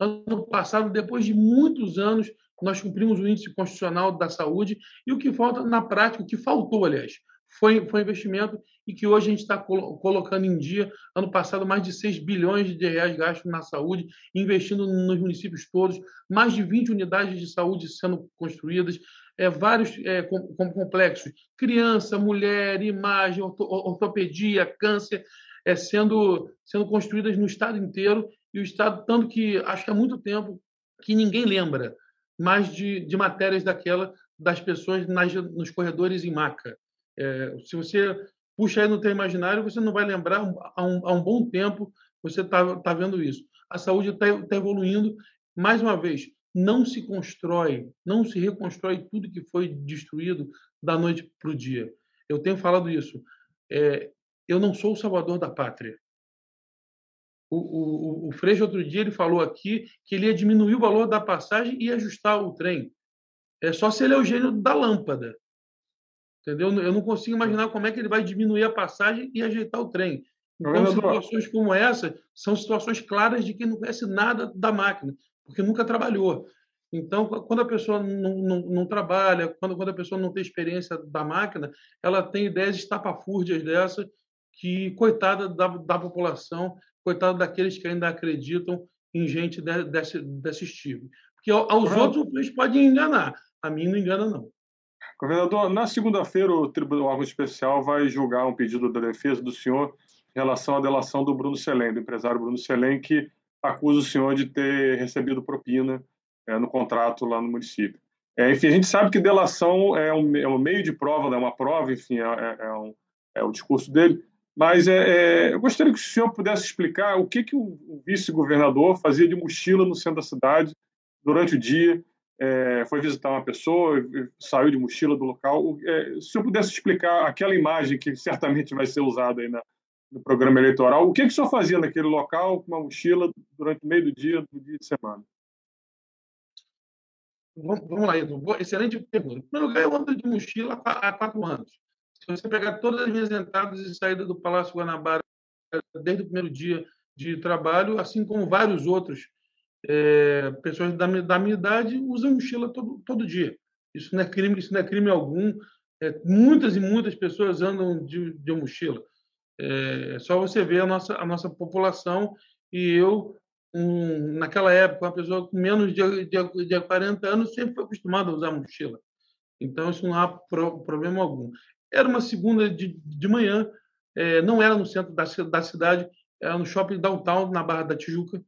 Ano passado, depois de muitos anos nós cumprimos o índice constitucional da saúde e o que falta na prática, o que faltou, aliás, foi, foi investimento e que hoje a gente está colocando em dia. Ano passado, mais de 6 bilhões de reais gastos na saúde, investindo nos municípios todos, mais de 20 unidades de saúde sendo construídas, é, vários é, com, com complexos, criança, mulher, imagem, ortopedia, câncer, é, sendo, sendo construídas no estado inteiro, e o estado, tanto que acho que há muito tempo que ninguém lembra mais de, de matérias daquela das pessoas nas, nos corredores em maca. É, se você puxa aí no teu imaginário, você não vai lembrar há um, há um bom tempo você está tá vendo isso. A saúde está tá evoluindo. Mais uma vez, não se constrói, não se reconstrói tudo que foi destruído da noite para o dia. Eu tenho falado isso. É, eu não sou o salvador da pátria. O, o, o Freixo, outro dia, ele falou aqui que ele ia diminuir o valor da passagem e ajustar o trem. É só se ele é o gênio da lâmpada. Entendeu? Eu não consigo imaginar como é que ele vai diminuir a passagem e ajeitar o trem. Então, situações como essa são situações claras de quem não conhece nada da máquina, porque nunca trabalhou. Então, quando a pessoa não, não, não, trabalha, quando, quando a pessoa não tem experiência da máquina, ela tem ideias estapafúrdias dessa, que, coitada da, da população, coitado daqueles que ainda acreditam em gente de, desse, desse estilo. Porque aos outros eles podem enganar, a mim não engana, não. Governador, na segunda-feira o Tribunal Órgão Especial vai julgar um pedido da defesa do senhor em relação à delação do Bruno Selem, do empresário Bruno Selem, que acusa o senhor de ter recebido propina é, no contrato lá no município. É, enfim, a gente sabe que delação é um, é um meio de prova, é uma prova, enfim, é, é, é um, é o discurso dele. Mas é, é, eu gostaria que o senhor pudesse explicar o que, que o vice-governador fazia de mochila no centro da cidade durante o dia. é, foi visitar uma pessoa, saiu de mochila do local. É, se eu pudesse explicar aquela imagem que certamente vai ser usada aí na, no programa eleitoral, o que, que o senhor fazia naquele local com uma mochila durante o meio do dia, do dia de semana? Vamos lá, Edu. Excelente pergunta. Em primeiro lugar, eu ando de mochila há quatro anos. Se você pegar todas as minhas entradas e saídas do Palácio Guanabara desde o primeiro dia de trabalho, assim como vários outros é, pessoas da minha, da minha idade usam mochila todo, todo dia. Isso não é crime, isso não é crime algum. É, muitas e muitas pessoas andam de, de mochila. É, só você ver a nossa, a nossa população e eu, um, naquela época, uma pessoa com menos de, de, de 40 anos sempre foi acostumada a usar mochila. Então, isso não há pro, problema algum. Era uma segunda de, de manhã, é, não era no centro da, da cidade, era no shopping downtown, na Barra da Tijuca.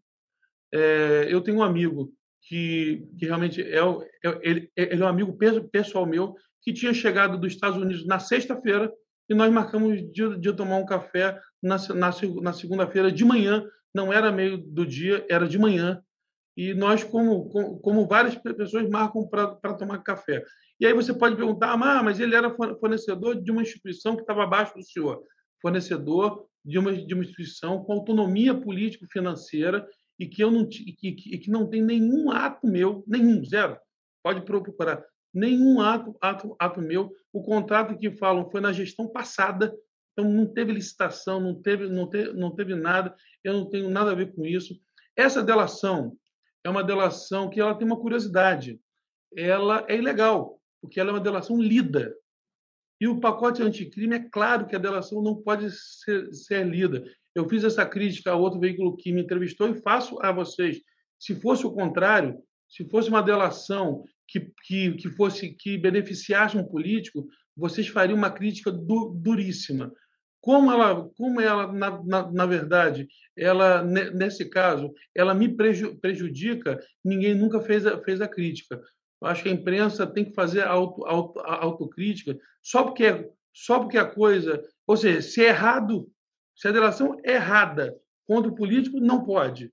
É, eu tenho um amigo que, que realmente é, é, ele, ele é um amigo pessoal meu que tinha chegado dos Estados Unidos na sexta-feira e nós marcamos de, de tomar um café na, na, na segunda-feira de manhã, não era meio do dia, era de manhã, e nós, como, como, várias pessoas, marcam para tomar café. E aí você pode perguntar, ah, mas ele era fornecedor de uma instituição que estava abaixo do senhor, fornecedor de uma, de uma instituição com autonomia político-financeira e que eu não que, que, que não tem nenhum ato meu, nenhum, zero. Pode procurar nenhum ato, ato, ato meu. O contrato que falam foi na gestão passada, então não teve licitação, não teve, não teve, não teve nada. Eu não tenho nada a ver com isso. Essa delação é uma delação que ela tem uma curiosidade. Ela é ilegal, porque ela é uma delação lida. E o pacote anticrime é claro que a delação não pode ser, ser lida. Eu fiz essa crítica a outro veículo que me entrevistou e faço a vocês. Se fosse o contrário, se fosse uma delação que, que, que fosse que beneficiasse um político, vocês fariam uma crítica du, duríssima. Como ela, como ela na, na, na, verdade, ela nesse caso, ela me prejudica, ninguém nunca fez a, fez a crítica. Eu acho que a imprensa tem que fazer auto, auto, autocrítica só porque só porque a coisa, ou seja, se é errado, se a delação é errada contra o político, não pode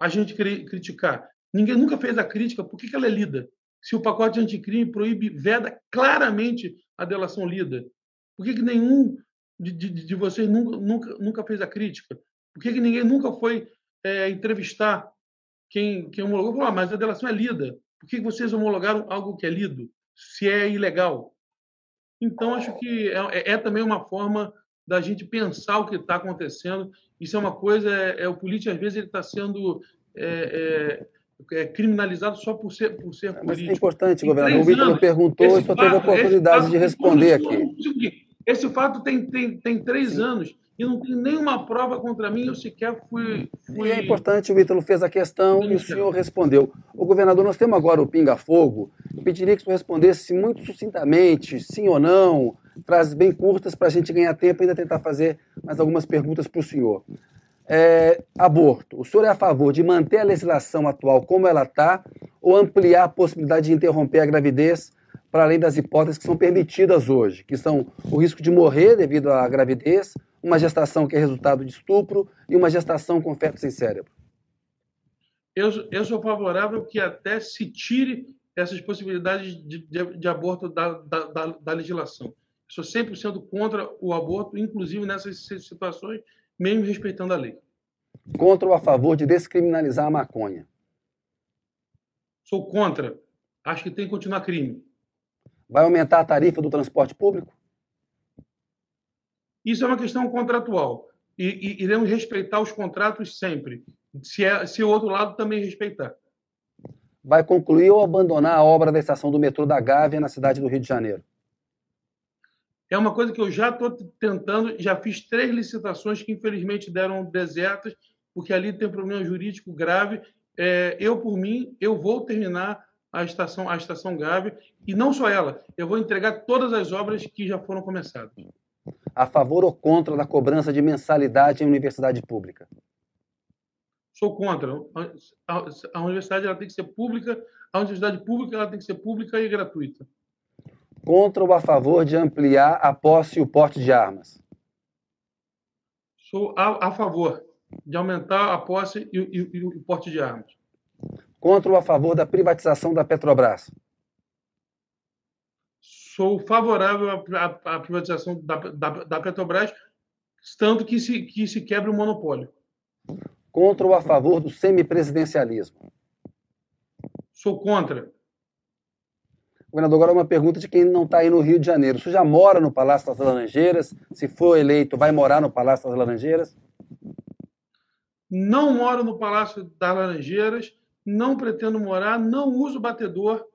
a gente criticar. Ninguém nunca fez a crítica, por que, ela é lida? Se o pacote anticrime proíbe, veda claramente a delação lida. Por que, que nenhum de, de, de vocês nunca, nunca, nunca fez a crítica? Por que, que ninguém nunca foi é, entrevistar quem, quem homologou? Falou, ah, mas a delação é lida. Por que, que vocês homologaram algo que é lido? Se é ilegal. Então, acho que é, é também uma forma da gente pensar o que está acontecendo. Isso é uma coisa, é, é o político, às vezes, ele está sendo é, é, é, criminalizado só por ser, por ser político. Mas é importante, governador. O Vitor perguntou e só teve a oportunidade de responder aqui. Esse fato tem, tem, tem três Sim. anos e não tem nenhuma prova contra mim, eu sequer fui. fui... E é importante, o Ítalo fez a questão e o senhor respondeu. O governador, nós temos agora o Pinga Fogo. Eu pediria que o senhor respondesse muito sucintamente, sim ou não, frases bem curtas para a gente ganhar tempo e ainda tentar fazer mais algumas perguntas para o senhor. É, aborto. O senhor é a favor de manter a legislação atual como ela está ou ampliar a possibilidade de interromper a gravidez para além das hipóteses que são permitidas hoje, que são o risco de morrer devido à gravidez, uma gestação que é resultado de estupro e uma gestação com feto sem cérebro? Eu, eu sou favorável que até se tire essas possibilidades de, de, de aborto da, da, da, da legislação. Sou 100% contra o aborto, inclusive nessas situações, mesmo respeitando a lei. Contra ou a favor de descriminalizar a maconha? Sou contra. Acho que tem que continuar crime. Vai aumentar a tarifa do transporte público? Isso é uma questão contratual. E, e iremos respeitar os contratos sempre, se, é, se o outro lado também respeitar. Vai concluir ou abandonar a obra da estação do metrô da Gávea na cidade do Rio de Janeiro? É uma coisa que eu já estou tentando, já fiz três licitações que infelizmente deram desertas, porque ali tem problema jurídico grave. É, eu, por mim, eu vou terminar a estação, a estação Gávea, e não só ela, eu vou entregar todas as obras que já foram começadas a favor ou contra da cobrança de mensalidade em universidade pública? Sou contra. A, a universidade ela tem que ser pública, a universidade pública ela tem que ser pública e gratuita. Contra ou a favor de ampliar a posse e o porte de armas? Sou a, a favor de aumentar a posse e, e, e o porte de armas. Contra ou a favor da privatização da Petrobras? Sou favorável à, à privatização da, da, da, Petrobras, tanto que se, que se quebre o monopólio. Contra ou a favor do semipresidencialismo? Sou contra. Governador, agora uma pergunta de quem não está aí no Rio de Janeiro. Você já mora no Palácio das Laranjeiras? Se for eleito, vai morar no Palácio das Laranjeiras? Não moro no Palácio das Laranjeiras, não pretendo morar, não uso batedor,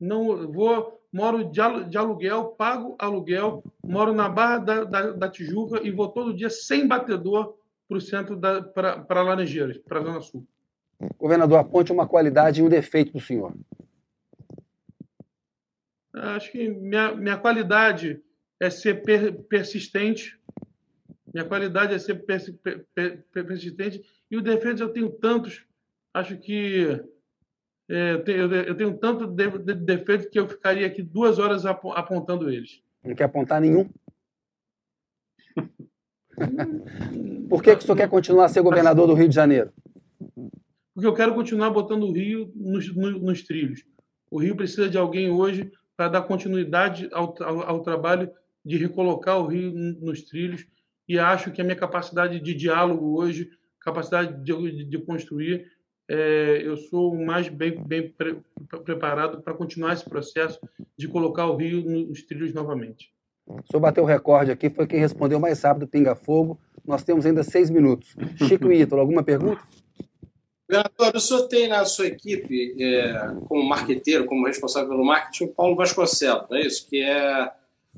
não vou, moro de aluguel, pago aluguel, moro na Barra da, da, da Tijuca e vou todo dia sem batedor para o centro para Laranjeiras, para a Zona Sul. Governador, aponte uma qualidade e um defeito do senhor. Acho que minha, minha qualidade é ser per, persistente. Minha qualidade é ser per, per, persistente. E o defeito eu tenho tantos. Acho que é, eu, tenho, tanto de, de, defeito que eu ficaria aqui duas horas apontando eles. Não quer apontar nenhum? Por que, que o senhor quer continuar a ser governador do Rio de Janeiro? Porque eu quero continuar botando o Rio nos, nos, nos trilhos. O Rio precisa de alguém hoje para dar continuidade ao, ao, ao, trabalho de recolocar o Rio nos trilhos. E acho que a minha capacidade de diálogo hoje, capacidade de, de construir, é, eu sou o mais bem, bem pre, preparado para continuar esse processo de colocar o Rio nos trilhos novamente. O senhor bateu o recorde aqui, foi quem respondeu mais rápido Pinga Fogo. Nós temos ainda seis minutos. Chico Ítalo, alguma pergunta? Governador, o senhor tem na sua equipe, é, como marqueteiro, como responsável pelo marketing, o Paulo Vasconcelos, não é isso? Que é,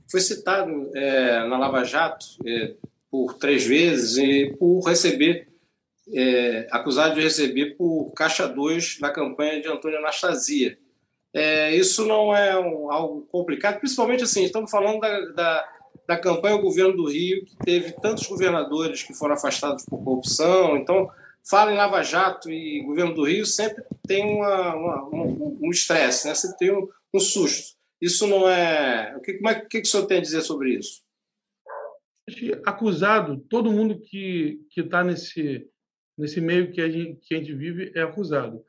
foi citado é, na Lava Jato é, por três vezes e por receber, é, acusado de receber por caixa 2 na campanha de Antônio Anastasia. É, isso não é um, algo complicado, principalmente assim, estamos falando da, da, da campanha do governo do Rio, que teve tantos governadores que foram afastados por corrupção, então fala em Lava Jato e governo do Rio, sempre tem uma, uma, um estresse, né? sempre tem um, um, susto. Isso não é. O que, como é o que o senhor tem a dizer sobre isso? Acusado, todo mundo que está nesse, nesse meio que a, gente, que a gente vive é acusado.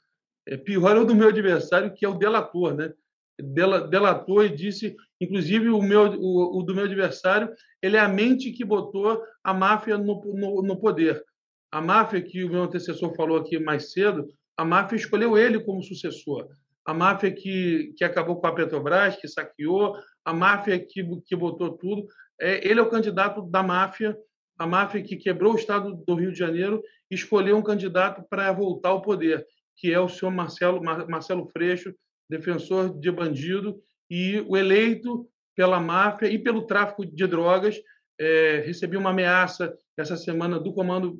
É pior é o do meu adversário, que é o delator, né? delator e disse, inclusive o meu o, o, do meu adversário, ele é a mente que botou a máfia no, no, no poder. A máfia que o meu antecessor falou aqui mais cedo, a máfia escolheu ele como sucessor. A máfia que, que acabou com a Petrobras, que saqueou, a máfia que, que botou tudo. É, ele é o candidato da máfia, a máfia que quebrou o estado do Rio de Janeiro escolheu um candidato para voltar ao poder, que é o senhor Marcelo, Marcelo Freixo, defensor de bandido, e o eleito pela máfia e pelo tráfico de drogas. É, recebi uma ameaça essa semana do Comando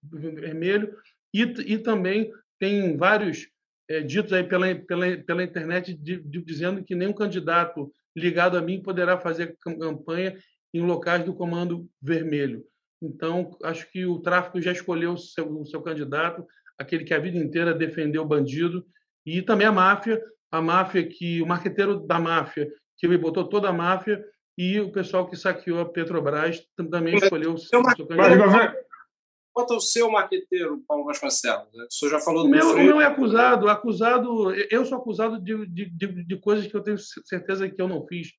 Vermelho e, e também tem vários é, ditos aí pela, pela, pela internet de, de, dizendo que nenhum candidato ligado a mim poderá fazer campanha em locais do Comando Vermelho. Então, acho que o tráfico já escolheu o seu, o seu candidato, aquele que a vida inteira defendeu o bandido, e também a máfia, a máfia que o marqueteiro da máfia, que me botou toda a máfia, e o pessoal que saqueou a Petrobras também escolheu o seu, seu candidato. Quanto ao seu marqueteiro, Paulo Vasconcelos? O senhor já falou do meu, O meu é acusado. acusado eu sou acusado de, de, de, de, coisas que eu tenho certeza que eu não fiz.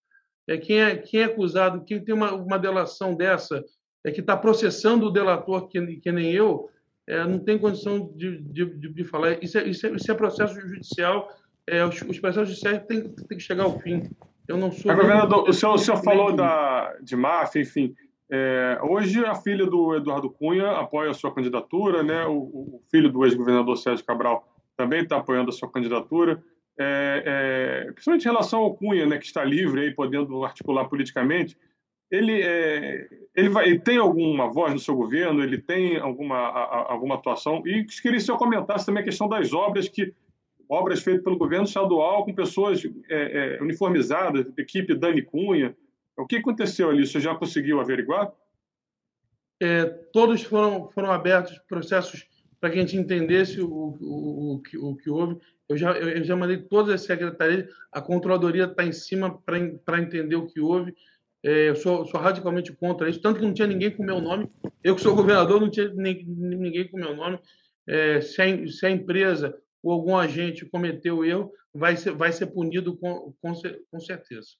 É, quem, é, quem é acusado, quem tem uma, uma delação dessa, é que está processando o delator, que, que nem eu, é, não tem condição de, de, de, falar. Isso é, isso, é, isso é processo judicial. É, os, os processos judiciais têm, têm que chegar ao fim. Eu não sou. governador, o senhor, o senhor falou da, de máfia, enfim. É, hoje a filha do Eduardo Cunha apoia a sua candidatura, né? O, o filho do ex-governador Sérgio Cabral também está apoiando a sua candidatura. É, é, principalmente em relação ao Cunha, né, que está livre aí, podendo articular politicamente, ele, é, ele, vai, ele tem alguma voz no seu governo, ele tem alguma, a, alguma atuação? E queria que o senhor comentasse também a questão das obras que obras feitas pelo governo estadual com pessoas é, é, uniformizadas, equipe Dani Cunha. O que aconteceu ali? Você já conseguiu averiguar? É, todos foram, foram abertos processos para que a gente entendesse o, o, o, que, o que houve. Eu já, eu já mandei todas as secretarias, a controladoria está em cima para entender o que houve. É, eu sou, sou, radicalmente contra isso, tanto que não tinha ninguém com meu nome. Eu que sou governador, não tinha ninguém com meu nome. É, se, a, se a empresa ou algum agente cometeu erro, vai ser, vai ser punido com, com, com certeza.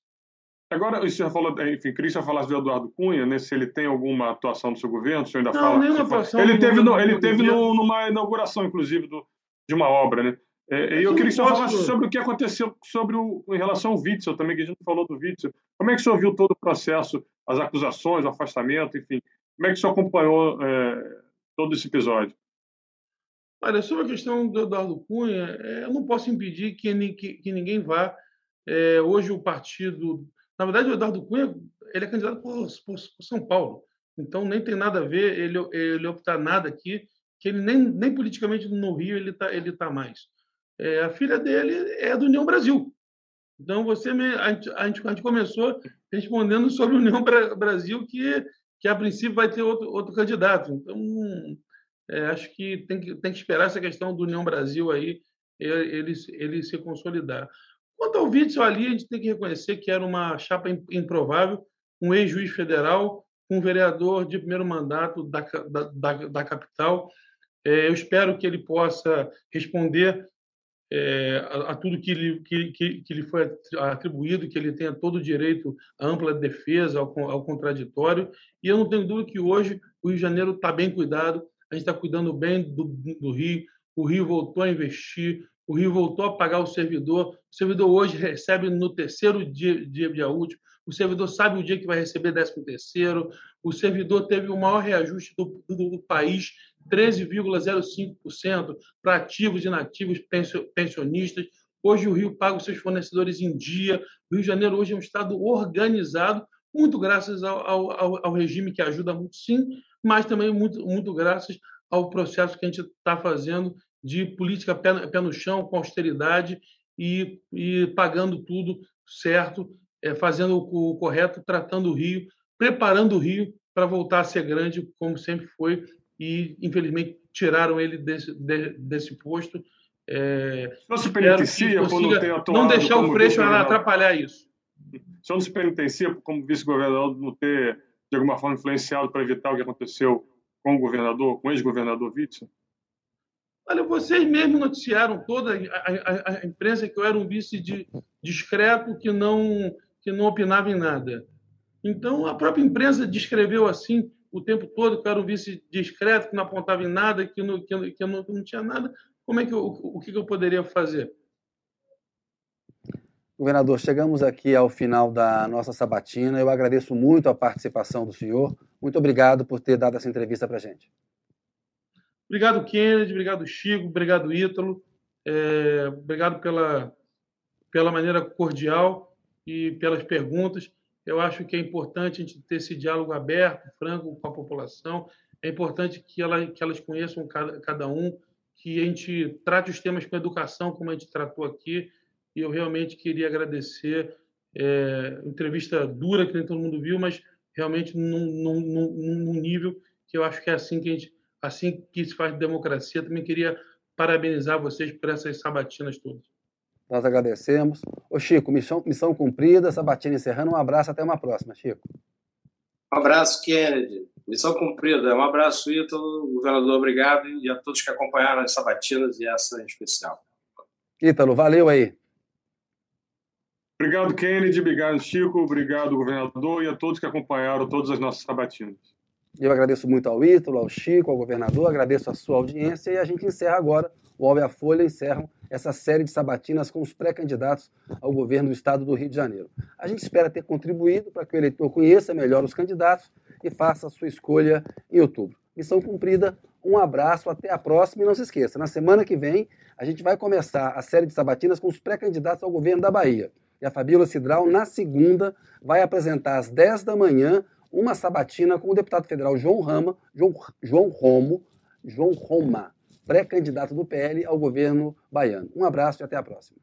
Agora, o senhor falou, enfim, queria que falasse do Eduardo Cunha, né, se ele tem alguma atuação no seu governo, o senhor ainda não, fala. Nenhuma atuação ele teve, no, ele teve no, numa inauguração, inclusive, do, de uma obra, né? É, e eu queria que o falasse sobre o que aconteceu sobre o, em relação ao Witzel também, que a gente falou do Witzel. Como é que o senhor viu todo o processo, as acusações, o afastamento, enfim? Como é que o senhor acompanhou é, todo esse episódio? Olha, sobre a questão do Eduardo Cunha, é, eu não posso impedir que, que, que ninguém vá. É, hoje o partido. Na verdade, o Eduardo Cunha ele é candidato por, por, por, São Paulo. Então, nem tem nada a ver ele, ele optar nada aqui, que ele nem, nem politicamente no Rio ele está ele tá mais. É, a filha dele é do União Brasil. Então, você me, a, gente, a, gente, começou respondendo sobre União Brasil, que, que a princípio vai ter outro, outro candidato. Então, é, acho que tem, que tem que esperar essa questão do União Brasil aí ele, ele se consolidar. Quanto ao Witzel ali, a gente tem que reconhecer que era uma chapa improvável, um ex-juiz federal, um vereador de primeiro mandato da, da, da, da capital. É, eu espero que ele possa responder é, a, a, tudo que lhe, que, que, que lhe foi atribuído, que ele tenha todo o direito à ampla defesa, ao, ao contraditório. E eu não tenho dúvida que hoje o Rio de Janeiro está bem cuidado, a gente está cuidando bem do, do Rio, o Rio voltou a investir, o Rio voltou a pagar o servidor, o servidor hoje recebe no terceiro dia, dia, dia útil, o servidor sabe o dia que vai receber 13 terceiro, o servidor teve o maior reajuste do, do, do país 13,05% para ativos e inativos pensionistas. Hoje o Rio paga os seus fornecedores em dia. O Rio de Janeiro hoje é um estado organizado, muito graças ao, ao, ao regime que ajuda muito, sim, mas também muito, muito graças ao processo que a gente está fazendo de política pé, pé, no chão, com austeridade e, e pagando tudo certo, é, fazendo o, o correto, tratando o Rio, preparando o Rio para voltar a ser grande, como sempre foi, e infelizmente tiraram ele desse, de, desse posto. É, não se penitencia por não ter atuado Não deixar o Freixo atrapalhar isso. O senhor não se penitencia como vice-governador não ter, de alguma forma, influenciado para evitar o que aconteceu com o governador, com o ex-governador Witzel? Olha, vocês mesmos noticiaram toda a, a, a, imprensa que eu era um vice de, discreto que não, que não opinava em nada. Então, a própria imprensa descreveu assim o tempo todo que eu era um vice discreto, que não apontava em nada, que não, que, que não, não tinha nada, como é que eu, o que eu poderia fazer? Governador, chegamos aqui ao final da nossa sabatina. Eu agradeço muito a participação do senhor. Muito obrigado por ter dado essa entrevista para a gente. Obrigado, Kennedy. Obrigado, Chico. Obrigado, Ítalo. É, obrigado pela, pela maneira cordial e pelas perguntas. Eu acho que é importante a gente ter esse diálogo aberto, franco com a população. É importante que, ela, que elas conheçam cada, cada um, que a gente trate os temas com educação, como a gente tratou aqui. E eu realmente queria agradecer. É, entrevista dura, que nem todo mundo viu, mas realmente num, num, num, nível que eu acho que é assim que a gente, assim que se faz democracia. Também queria parabenizar vocês por essas sabatinas todas. Nós agradecemos. Ô Chico, missão, missão cumprida, Sabatina encerrando. Um abraço, até uma próxima, Chico. Um abraço, Kennedy. Missão cumprida. Um abraço, Ítalo, governador, obrigado, e a todos que acompanharam as sabatinas e essa em especial. Ítalo, valeu aí. Obrigado, Kennedy. Obrigado, Chico. Obrigado, governador, e a todos que acompanharam todas as nossas sabatinas. Eu agradeço muito ao Ítalo, ao Chico, ao governador, agradeço a sua audiência e a gente encerra agora, o UOL e a Folha encerram essa série de sabatinas com os pré-candidatos ao governo do estado do Rio de Janeiro. A gente espera ter contribuído para que o eleitor conheça melhor os candidatos e faça a sua escolha em outubro. Missão cumprida, um abraço, até a próxima e não se esqueça, na semana que vem a gente vai começar a série de sabatinas com os pré-candidatos ao governo da Bahia. E a Fabíola Cidral, na segunda, vai apresentar às 10 da manhã uma sabatina com o deputado federal João Rama, João, João Romo, João Roma, pré-candidato do PL ao governo baiano. Um abraço e até a próxima.